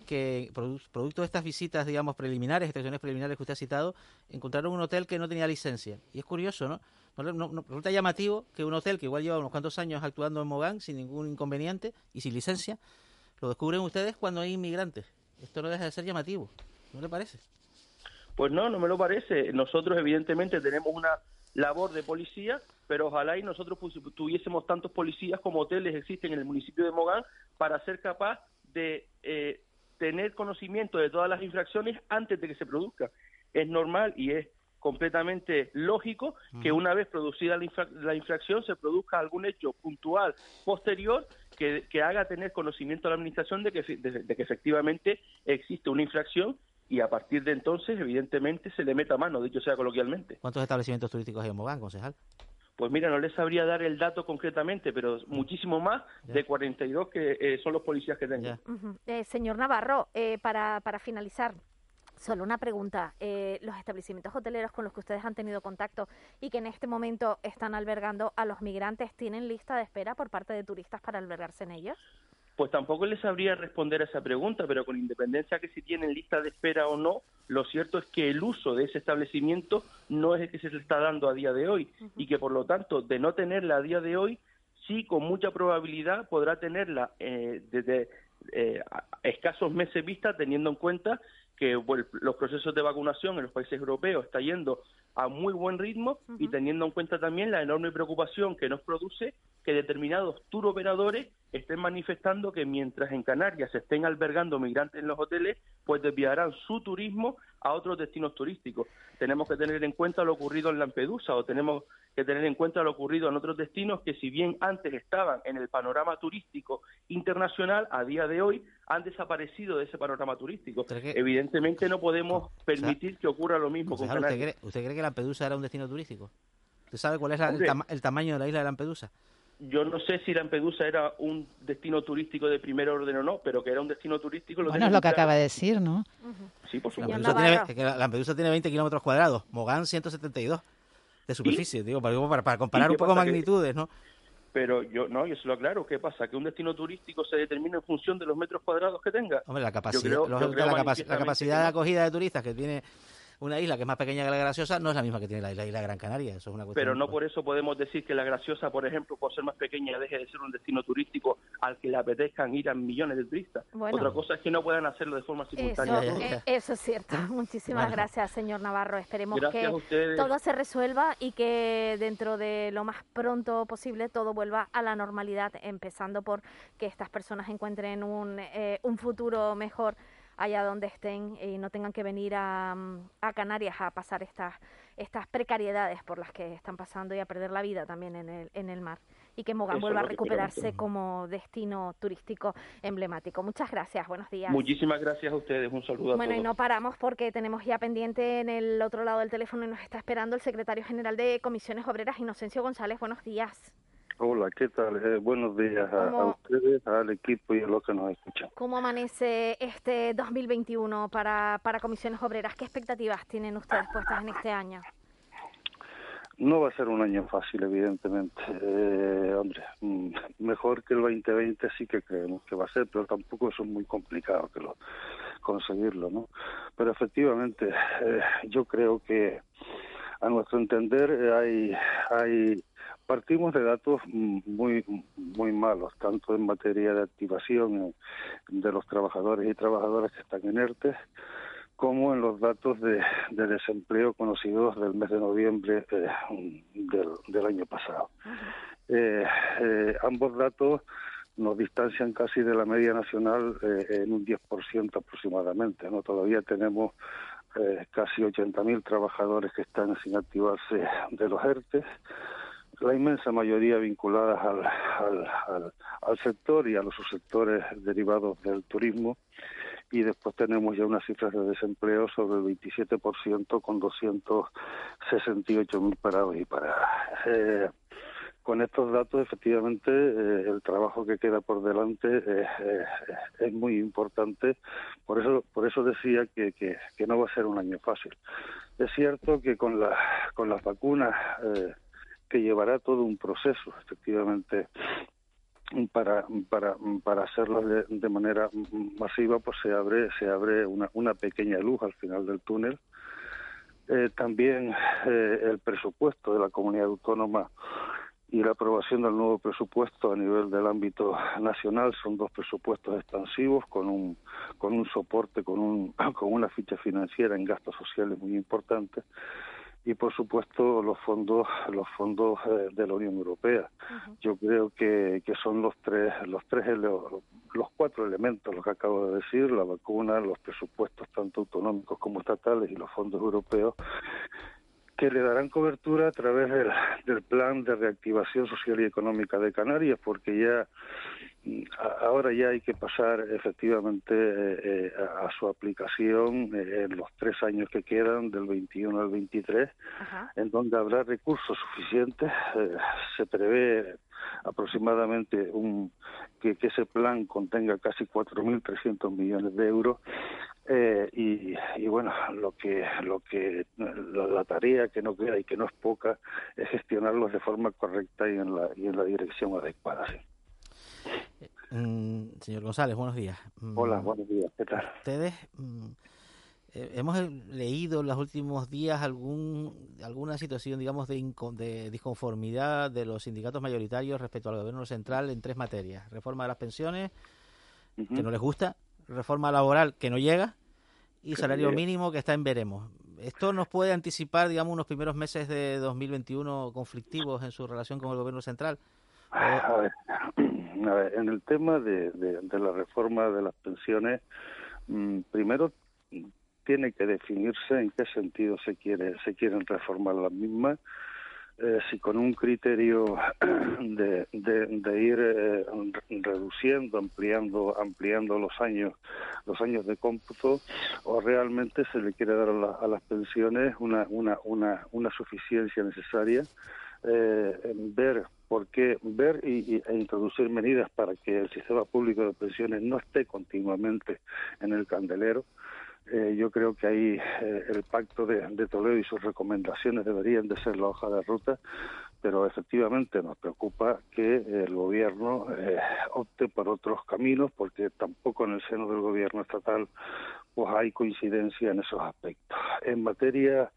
que producto de estas visitas, digamos, preliminares, extracciones preliminares que usted ha citado, encontraron un hotel que no tenía licencia. Y es curioso, ¿no? No, no, no, resulta llamativo que un hotel que igual lleva unos cuantos años actuando en Mogán sin ningún inconveniente y sin licencia, lo descubren ustedes cuando hay inmigrantes. Esto no deja de ser llamativo, ¿no le parece? Pues no, no me lo parece. Nosotros evidentemente tenemos una labor de policía, pero ojalá y nosotros tuviésemos tantos policías como hoteles existen en el municipio de Mogán para ser capaz de eh, tener conocimiento de todas las infracciones antes de que se produzcan. Es normal y es completamente lógico que una vez producida la, infra la, infracción se produzca algún hecho puntual posterior que, que haga tener conocimiento a la Administración de que, de, de que efectivamente existe una infracción y a partir de entonces, evidentemente, se le meta mano, dicho sea coloquialmente. ¿Cuántos establecimientos turísticos hay en Mogán, concejal? Pues mira, no les sabría dar el dato concretamente, pero muchísimo más ya. de 42 que eh, son los policías que tengo. Uh -huh. eh, señor Navarro, eh, para, para finalizar, Solo una pregunta. Eh, los establecimientos hoteleros con los que ustedes han tenido contacto y que en este momento están albergando a los migrantes, ¿tienen lista de espera por parte de turistas para albergarse en ellos? Pues tampoco les sabría responder a esa pregunta, pero con independencia que si tienen lista de espera o no, lo cierto es que el uso de ese establecimiento no es el que se le está dando a día de hoy uh -huh. y que por lo tanto, de no tenerla a día de hoy, sí con mucha probabilidad podrá tenerla eh, desde eh, escasos meses vista, teniendo en cuenta que bueno, los procesos de vacunación en los países europeos está yendo a muy buen ritmo uh -huh. y teniendo en cuenta también la enorme preocupación que nos produce que determinados tour operadores estén manifestando que mientras en Canarias se estén albergando migrantes en los hoteles, pues desviarán su turismo a otros destinos turísticos. Tenemos que tener en cuenta lo ocurrido en Lampedusa o tenemos que tener en cuenta lo ocurrido en otros destinos que si bien antes estaban en el panorama turístico internacional, a día de hoy han desaparecido de ese panorama turístico. Que, Evidentemente no podemos permitir o sea, que ocurra lo mismo con Canarias. ¿usted cree, ¿Usted cree que Lampedusa era un destino turístico? ¿Usted sabe cuál es la, el, tam el tamaño de la isla de Lampedusa? yo no sé si Lampedusa era un destino turístico de primer orden o no, pero que era un destino turístico. Lo bueno, es lo que acaba de decir, ¿no? Uh -huh. Sí, por supuesto. Lampedusa tiene, Lampedusa tiene 20 kilómetros cuadrados, Mogán 172 de superficie, digo, para, para comparar un poco magnitudes, que, ¿no? Pero yo no, yo se lo aclaro, ¿qué pasa? Que un destino turístico se determina en función de los metros cuadrados que tenga. Hombre, la capacidad, creo, la, capac la, capacidad de acogida de turistas que tiene una isla que es más pequeña que la Graciosa no es la misma que tiene la isla, isla Gran Canaria. Eso es una cuestión. Pero no por eso podemos decir que la Graciosa, por ejemplo, por ser más pequeña, deje de ser un destino turístico al que le apetezcan ir a millones de turistas. Bueno. Otra cosa es que no puedan hacerlo de forma Eso, simultánea. eh, eso es cierto. Muchísimas gracias, señor Navarro. Esperemos Gracias que todo se resuelva y que dentro de lo más pronto posible todo vuelva a la normalidad, empezando por que estas personas encuentren un, eh, un futuro mejor allá donde estén y no tengan que venir a, mm, a Canarias a pasar estas estas precariedades por las que están pasando y a perder la vida también en el, en el mar y que Mogán Eso vuelva a recuperarse como destino turístico emblemático. Muchas gracias, buenos días. Muchísimas gracias a ustedes. Un saludo a Bueno, y todos. no paramos porque tenemos ya pendiente en el otro lado del teléfono y nos está esperando el secretario general de Comisiones Obreras, Inocencio González. Buenos días. Hola, ¿qué tal? Eh, buenos días a, ustedes, al equipo y a los que nos escuchan. ¿Cómo amanece este 2021 para, para Comisiones Obreras? ¿Qué expectativas tienen ustedes puestas en este año? No va a ser un año fácil, evidentemente. Eh, hombre, mm, mejor que el 2020 sí que creemos que va a ser, pero tampoco eso es muy complicado que lo, conseguirlo, ¿no? Pero efectivamente, eh, yo creo que a nuestro entender eh, hay, hay partimos de datos muy muy malos, tanto en materia de activación eh, de los trabajadores y trabajadoras que están en ERTE, como en los datos de, de desempleo conocidos del mes de noviembre eh, del, del año pasado. Eh, eh, ambos datos nos distancian casi de la media nacional en un 10% aproximadamente. ¿no? Todavía tenemos eh, casi 80.000 trabajadores que están sin activarse de los ERTE, la inmensa mayoría vinculadas al, al, sector y a los subsectores derivados del turismo y después tenemos ya unas cifras de desempleo sobre el 27% con 268.000 parados y paradas. Eh, con estos datos, efectivamente, eh, el trabajo que queda por delante es muy importante. Por eso, por eso decía que, que, que no va a ser un año fácil. Es cierto que con, la, con las vacunas, eh, que llevará todo un proceso, efectivamente, para para para hacerlo de, de manera masiva pues se abre se abre una, una pequeña luz al final del túnel. Eh, también eh, el presupuesto de la comunidad autónoma y la aprobación del nuevo presupuesto a nivel del ámbito nacional son dos presupuestos expansivos con un con un soporte con un con una ficha financiera en gastos sociales muy importante y por supuesto los fondos los fondos eh, de la Unión Europea. Yo creo que, que son los tres los tres los cuatro elementos los que acabo de decir la vacuna los presupuestos tanto autonómicos como estatales y los fondos europeos que le darán cobertura a través del, del plan de reactivación social y económica de Canarias, porque ya ahora ya hay que pasar efectivamente eh, eh, a, a su aplicación eh, en los tres años que quedan, del 21 al 23, en donde habrá recursos suficientes. eh, se prevé aproximadamente un, que, que ese plan contenga casi 4.300 millones de euros eh, y, y bueno lo que lo que la, la tarea que no queda y que no es poca es gestionarlos de forma correcta y en la y en la dirección adecuada sí. Mm, señor González, buenos días. Mm, hola buenos días qué tal Ustedes mm, eh, hemos leído en los últimos días algún alguna situación, digamos, de, de disconformidad de los sindicatos mayoritarios respecto al gobierno central en tres materias: reforma de las pensiones, que no les gusta, reforma laboral que no llega y salario mínimo que está en veremos. ¿Esto nos puede anticipar, digamos, unos primeros meses de 2021 conflictivos en su relación con el gobierno central? A ver, a ver, en el tema de, de, de la reforma de las pensiones, mm, primero tiene que definirse en qué sentido se quiere se quieren reformar las mismas, eh, si con un criterio de, de, ir eh, re- reduciendo, ampliando ampliando los años los años de cómputo o realmente se le quiere dar a, la- a las pensiones una una una, una suficiencia necesaria eh, ver por qué ver y, y- e introducir medidas para que el sistema público de pensiones no esté continuamente en el candelero. Eh, yo creo que ahí eh, el pacto de, de Toledo y sus recomendaciones deberían de ser la hoja de ruta, pero efectivamente nos preocupa que el gobierno eh, opte por otros caminos, porque tampoco en el seno del gobierno estatal pues hay coincidencia en esos aspectos. en materia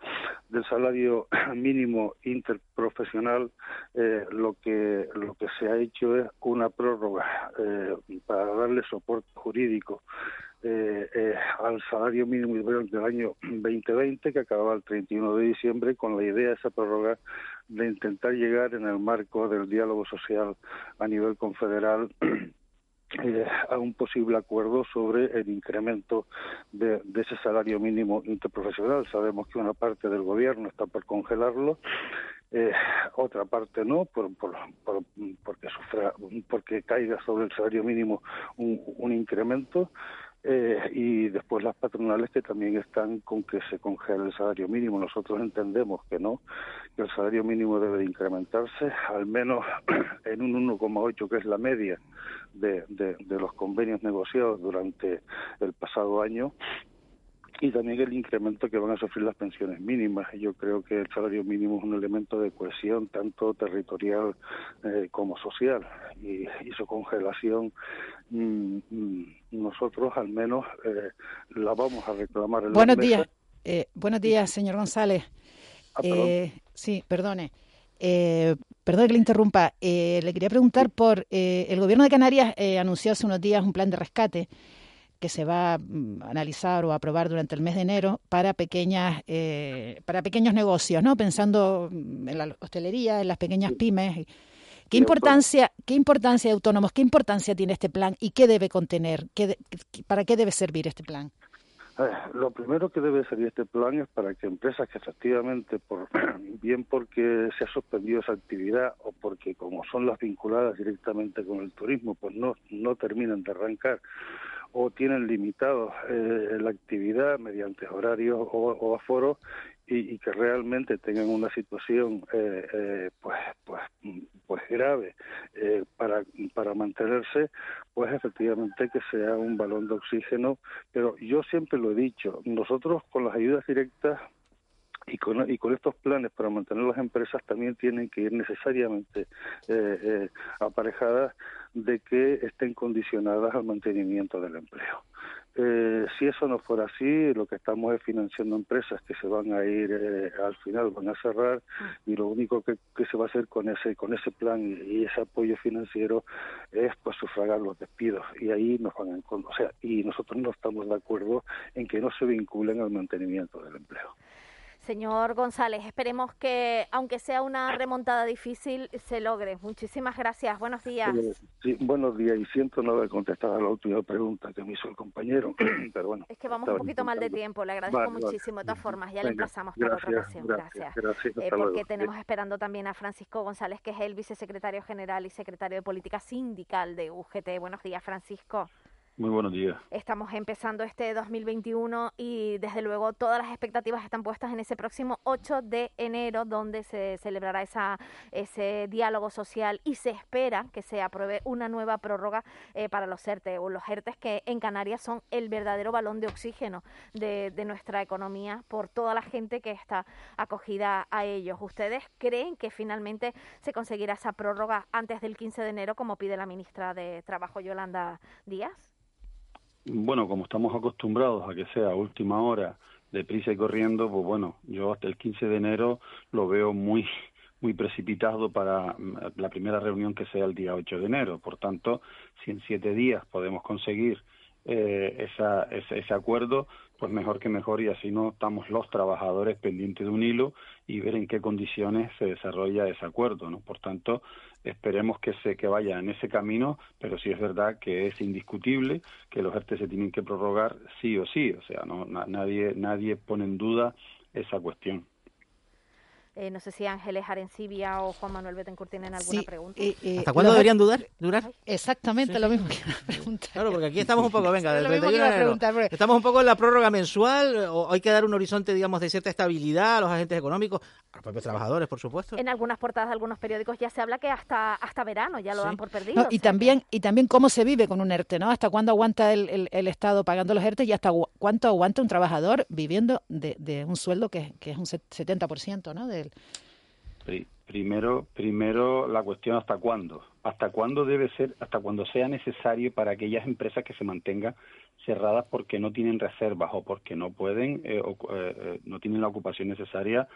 del salario mínimo interprofesional, eh, lo que lo que se ha hecho es una prórroga eh, para darle soporte jurídico eh, eh, al salario mínimo del año 2020 que acababa el 31 de diciembre con la idea de esa prórroga de intentar llegar en el marco del diálogo social a nivel confederal eh, a un posible acuerdo sobre el incremento de, ese salario mínimo interprofesional. Sabemos que una parte del gobierno está por congelarlo, eh, otra parte no, por, por, porque sufra, porque caiga sobre el salario mínimo un, un incremento. Eh, y después las patronales que también están con que se congele el salario mínimo. Nosotros entendemos que no, que el salario mínimo debe de incrementarse al menos en un 1,8 que es la media de, de, de los convenios negociados durante el pasado año y también el incremento que van a sufrir las pensiones mínimas. Yo creo que el salario mínimo es un elemento de cohesión tanto territorial eh, como social y, su congelación mm, mm, nosotros al menos eh, la vamos a reclamar. En buenos días, eh, buenos días, señor González. Ah, sí, perdone. perdón que le interrumpa. le quería preguntar por el gobierno de Canarias anunció hace unos días un plan de rescate que se va a mm, analizar o aprobar durante el mes de enero para pequeñas eh, para pequeños negocios, ¿no? Pensando mm, en la hostelería, en las pequeñas pymes. ¿Qué importancia, qué importancia de autónomos, qué importancia tiene este plan y qué debe contener? ¿Qué ¿Para qué debe servir este plan? lo primero que debe servir este plan es para que empresas que efectivamente, por, bien porque se ha suspendido esa actividad o porque como son las vinculadas directamente con el turismo, pues no, no terminan de arrancar o tienen limitado eh, la actividad mediante horarios o, o aforos y, que realmente tengan una situación eh, eh, pues pues pues grave para para mantenerse pues efectivamente que sea un balón de oxígeno. Pero yo siempre lo he dicho nosotros con las ayudas directas y con, y con estos planes para mantener las empresas también tienen que ir necesariamente eh, eh, aparejadas de que estén condicionadas al mantenimiento del empleo. Eh, si eso no fuera así, lo que estamos es financiando empresas que se van a ir al final, van a cerrar y lo único que, se va a hacer con ese con ese plan y, ese apoyo financiero es pues sufragar los despidos y ahí nos van a o sea y nosotros no estamos de acuerdo en que no se vinculen al mantenimiento del empleo. Señor González, esperemos que, aunque sea una remontada difícil, se logre. Muchísimas gracias. Buenos días. Eh, sí, buenos días. Y siento no haber contestado a la última pregunta que me hizo el compañero, pero bueno. Es que vamos un poquito mal de tiempo. Le agradezco muchísimo. De todas formas, ya le emplazamos para otra ocasión. Gracias. Eh, porque tenemos esperando también a Francisco González, que es el vicesecretario general y secretario de Política Sindical de UGT. Buenos días, Francisco. Muy buenos días. Estamos empezando este 2021 y desde luego todas las expectativas están puestas en ese próximo 8 de enero donde se celebrará esa, ese diálogo social y se espera que se apruebe una nueva prórroga eh, para los ERTE o los ERTES que en Canarias son el verdadero balón de oxígeno de, de nuestra economía por toda la gente que está acogida a ellos. ¿Ustedes creen que finalmente se conseguirá esa prórroga antes del 15 de enero como pide la ministra de Trabajo Yolanda Díaz? Bueno, como estamos acostumbrados a que sea última hora, deprisa y corriendo, pues bueno, yo hasta el 15 de enero lo veo muy muy precipitado para mm, la primera reunión que sea el día 8 de enero. Por tanto, si en siete días podemos conseguir eh, esa, ese, acuerdo, pues mejor que mejor y así no estamos los trabajadores pendientes de un hilo y ver en qué condiciones se desarrolla ese acuerdo, ¿no? Por tanto, esperemos que se que vaya en ese camino, pero sí es verdad que es indiscutible que los ERTE se tienen que prorrogar sí o sí, o sea, no nadie nadie pone en duda esa cuestión. Eh, no sé si Ángeles Arencibia o Juan Manuel Betancourt tienen alguna pregunta. Eh, eh, ¿Hasta cuándo deberían dudar, durar? Exactamente lo mismo que pregunta. Claro, porque aquí estamos un poco, venga, estamos un poco en la prórroga mensual, o hay que dar un horizonte, digamos, de cierta estabilidad a los agentes económicos, a los propios trabajadores, por supuesto. En algunas portadas de algunos periódicos ya se habla que hasta hasta verano ya lo dan por perdido. y también y también cómo se vive con un ERTE, ¿no? Hasta cuándo aguanta el, el, Estado pagando los ERTE y hasta cuánto aguanta un trabajador viviendo de, de un sueldo que, que es un 70%, ¿no? Primero, primero la cuestión hasta cuándo. Hasta cuándo debe ser, hasta cuando sea necesario para aquellas empresas que se mantengan cerradas porque no tienen reservas o porque no pueden, eh, o, eh, eh, no tienen la ocupación necesaria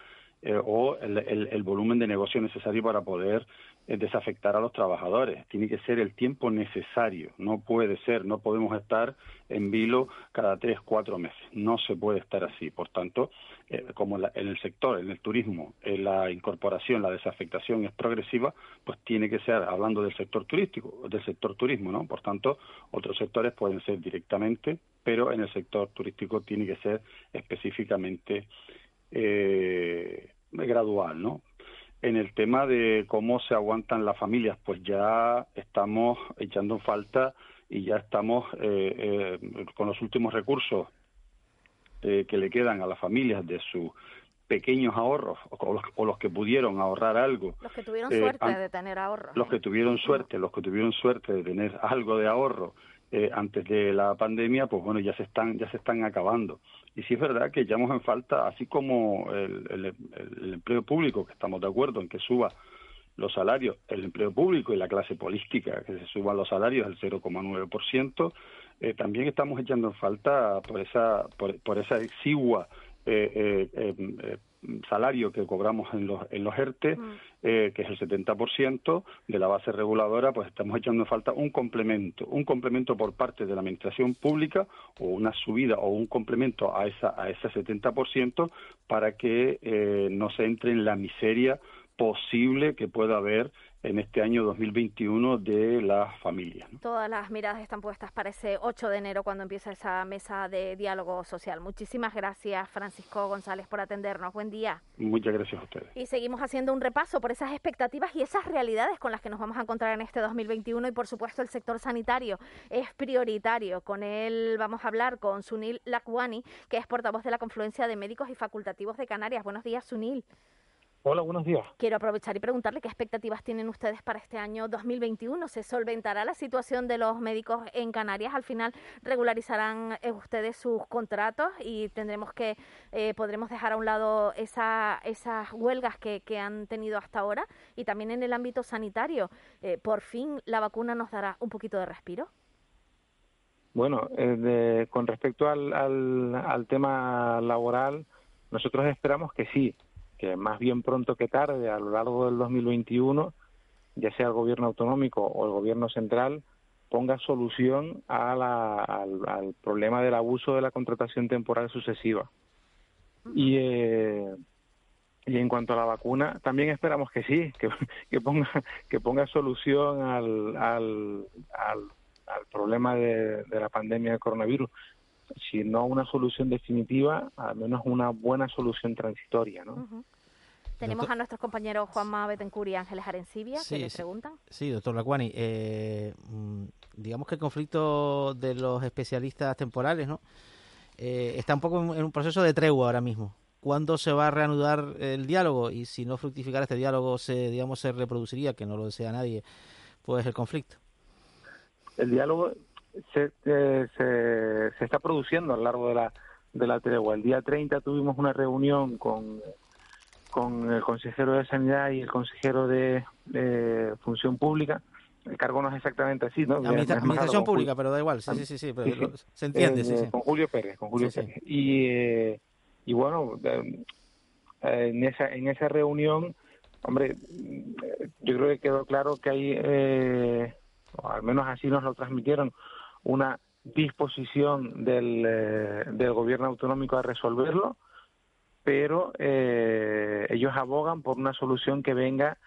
eh, o el, el, volumen de negocio necesario para poder desafectar a los trabajadores. Tiene que ser el tiempo necesario. No puede ser, no podemos estar en vilo cada tres, cuatro meses. No se puede estar así. Por tanto, eh, como la, en el sector, en el turismo, en la incorporación, la desafectación es progresiva, pues tiene que ser, hablando del sector turístico, del sector turismo, ¿no? Por tanto, otros sectores pueden ser directamente, pero en el sector turístico tiene que ser específicamente eh, gradual, ¿no? En el tema de cómo se aguantan las familias, pues ya estamos echando en falta y ya estamos eh, eh, con los últimos recursos eh, que le quedan a las familias de sus pequeños ahorros o los, o los, que pudieron ahorrar algo. Los que tuvieron suerte han, de tener ahorros. Los que tuvieron suerte, los que tuvieron suerte de tener algo de ahorro eh, antes de la pandemia, pues bueno, ya se están ya se están acabando. Y sí es verdad que echamos en falta, así como el, el, el, empleo público, que estamos de acuerdo en que suba los salarios, el empleo público y la clase política, que se suban los salarios al 0,9%, eh, también estamos echando en falta por esa, por, por esa exigua eh, eh, salario que cobramos en los, en los ERTE, mm. eh, que es el 70% de la base reguladora, pues estamos echando en falta un complemento, un complemento por parte de la Administración Pública o una subida o un complemento a, esa, a ese 70% para que eh, no se entre en la miseria posible que pueda haber en este año 2021 de las familias. ¿no? Todas las miradas están puestas para ese 8 de enero cuando empieza esa mesa de diálogo social. Muchísimas gracias, Francisco González, por atendernos. Buen día. Muchas gracias a ustedes. Y seguimos haciendo un repaso por esas expectativas y esas realidades con las que nos vamos a encontrar en este 2021 y, por supuesto, el sector sanitario es prioritario. Con él vamos a hablar con Sunil Lakwani, que es portavoz de la Confluencia de Médicos y Facultativos de Canarias. Buenos días, Sunil. Hola, buenos días. Quiero aprovechar y preguntarle qué expectativas tienen ustedes para este año 2021. ¿Se solventará la situación de los médicos en Canarias? Al final regularizarán eh, ustedes sus contratos y tendremos que eh, podremos dejar a un lado esa, esas huelgas que, que, han tenido hasta ahora y también en el ámbito sanitario. Eh, por fin la vacuna nos dará un poquito de respiro. Bueno, de, con respecto al, al, al tema laboral, nosotros esperamos que sí que más bien pronto que tarde, a lo largo del 2021, ya sea el gobierno autonómico o el gobierno central, ponga solución a la, al, al, problema del abuso de la contratación temporal sucesiva. Y, eh, y en cuanto a la vacuna, también esperamos que sí, que, que ponga que ponga solución al, al, al, al problema de, de la pandemia del coronavirus si no una solución definitiva, al menos una buena solución transitoria, ¿no? Uh -huh. Tenemos doctor, a nuestros compañeros Juanma Betancourt y Ángeles Arencibia sí, que le preguntan. Sí, doctor Lacuani, eh, digamos que el conflicto de los especialistas temporales, ¿no? Eh, está un poco en, en un proceso de tregua ahora mismo. ¿Cuándo se va a reanudar el diálogo? Y si no fructificara este diálogo, se, digamos, se reproduciría, que no lo desea nadie, pues el conflicto. El diálogo se, eh, se, se, está produciendo a lo largo de la, de la tregua. El día 30 tuvimos una reunión con, con el consejero de Sanidad y el consejero de, de Función Pública. El cargo no es exactamente así, ¿no? Administra administración pública, pero da igual, sí, sí, sí, sí, pero sí, sí. se entiende, eh, sí, sí. Con Julio Pérez, con Julio Pérez. Y, eh, y bueno, eh, en esa, en esa reunión, hombre, yo creo que quedó claro que hay, eh, o al menos así nos lo transmitieron, una disposición del, eh, del gobierno autonómico a resolverlo, pero eh, ellos abogan por una solución que venga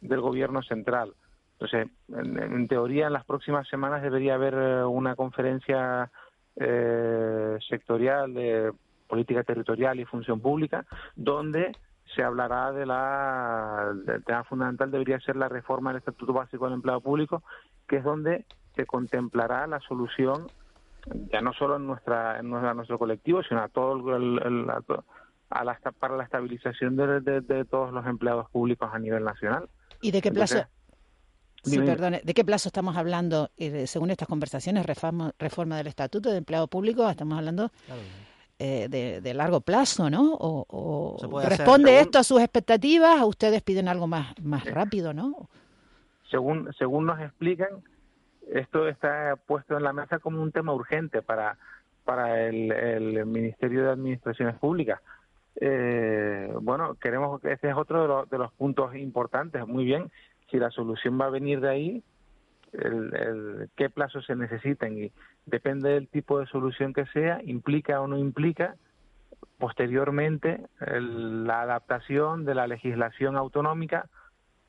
del gobierno central. Entonces, en, en teoría, en las próximas semanas debería haber eh, una conferencia eh, sectorial de política territorial y función pública, donde se hablará de la del tema fundamental debería ser la reforma del estatuto básico del empleado público que es donde se contemplará la solución ya no solo en nuestra en nuestra, nuestro colectivo sino a todo el, el a, a la, para la estabilización de, de, de, todos los empleados públicos a nivel nacional y de qué plazo Entonces, Sí, perdone. ¿De qué plazo estamos hablando? Eh, según estas conversaciones, reforma, reforma del Estatuto de Empleado Público, estamos hablando claro. Eh, de, de, largo plazo, ¿no? ¿O, o responde esto a sus expectativas? ¿A ustedes piden algo más, más rápido, no? Según, según nos explican, esto está puesto en la mesa como un tema urgente para para el, Ministerio de Administraciones Públicas. Eh, bueno, queremos que ese es otro de los, de los puntos importantes. Muy bien, si la solución va a venir de ahí, el, qué plazos se necesitan y depende del tipo de solución que sea, implica o no implica posteriormente la adaptación de la legislación autonómica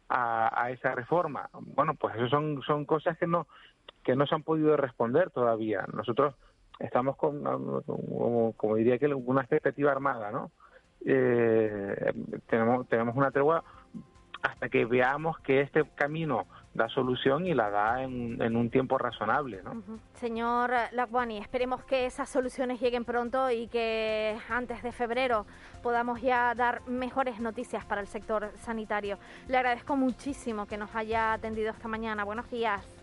a, esa reforma. Bueno, pues eso son, son cosas que no, que no se han podido responder todavía. Nosotros estamos con, como, diría que, una expectativa armada, ¿no? Eh, tenemos, tenemos una tregua hasta que veamos que este camino da solución y la da en, un tiempo razonable. ¿no? Señor Lacwani, esperemos que esas soluciones lleguen pronto y que antes de febrero podamos ya dar mejores noticias para el sector sanitario. Le agradezco muchísimo que nos haya atendido esta mañana. Buenos días.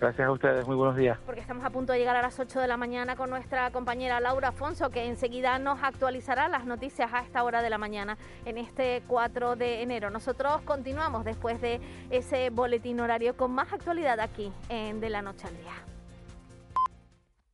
Gracias a ustedes, muy buenos días. Porque estamos a punto de llegar a las 8 de la mañana con nuestra compañera Laura Afonso, que enseguida nos actualizará las noticias a esta hora de la mañana en este 4 de enero. Nosotros continuamos después de ese boletín horario con más actualidad aquí en De la Noche al Día.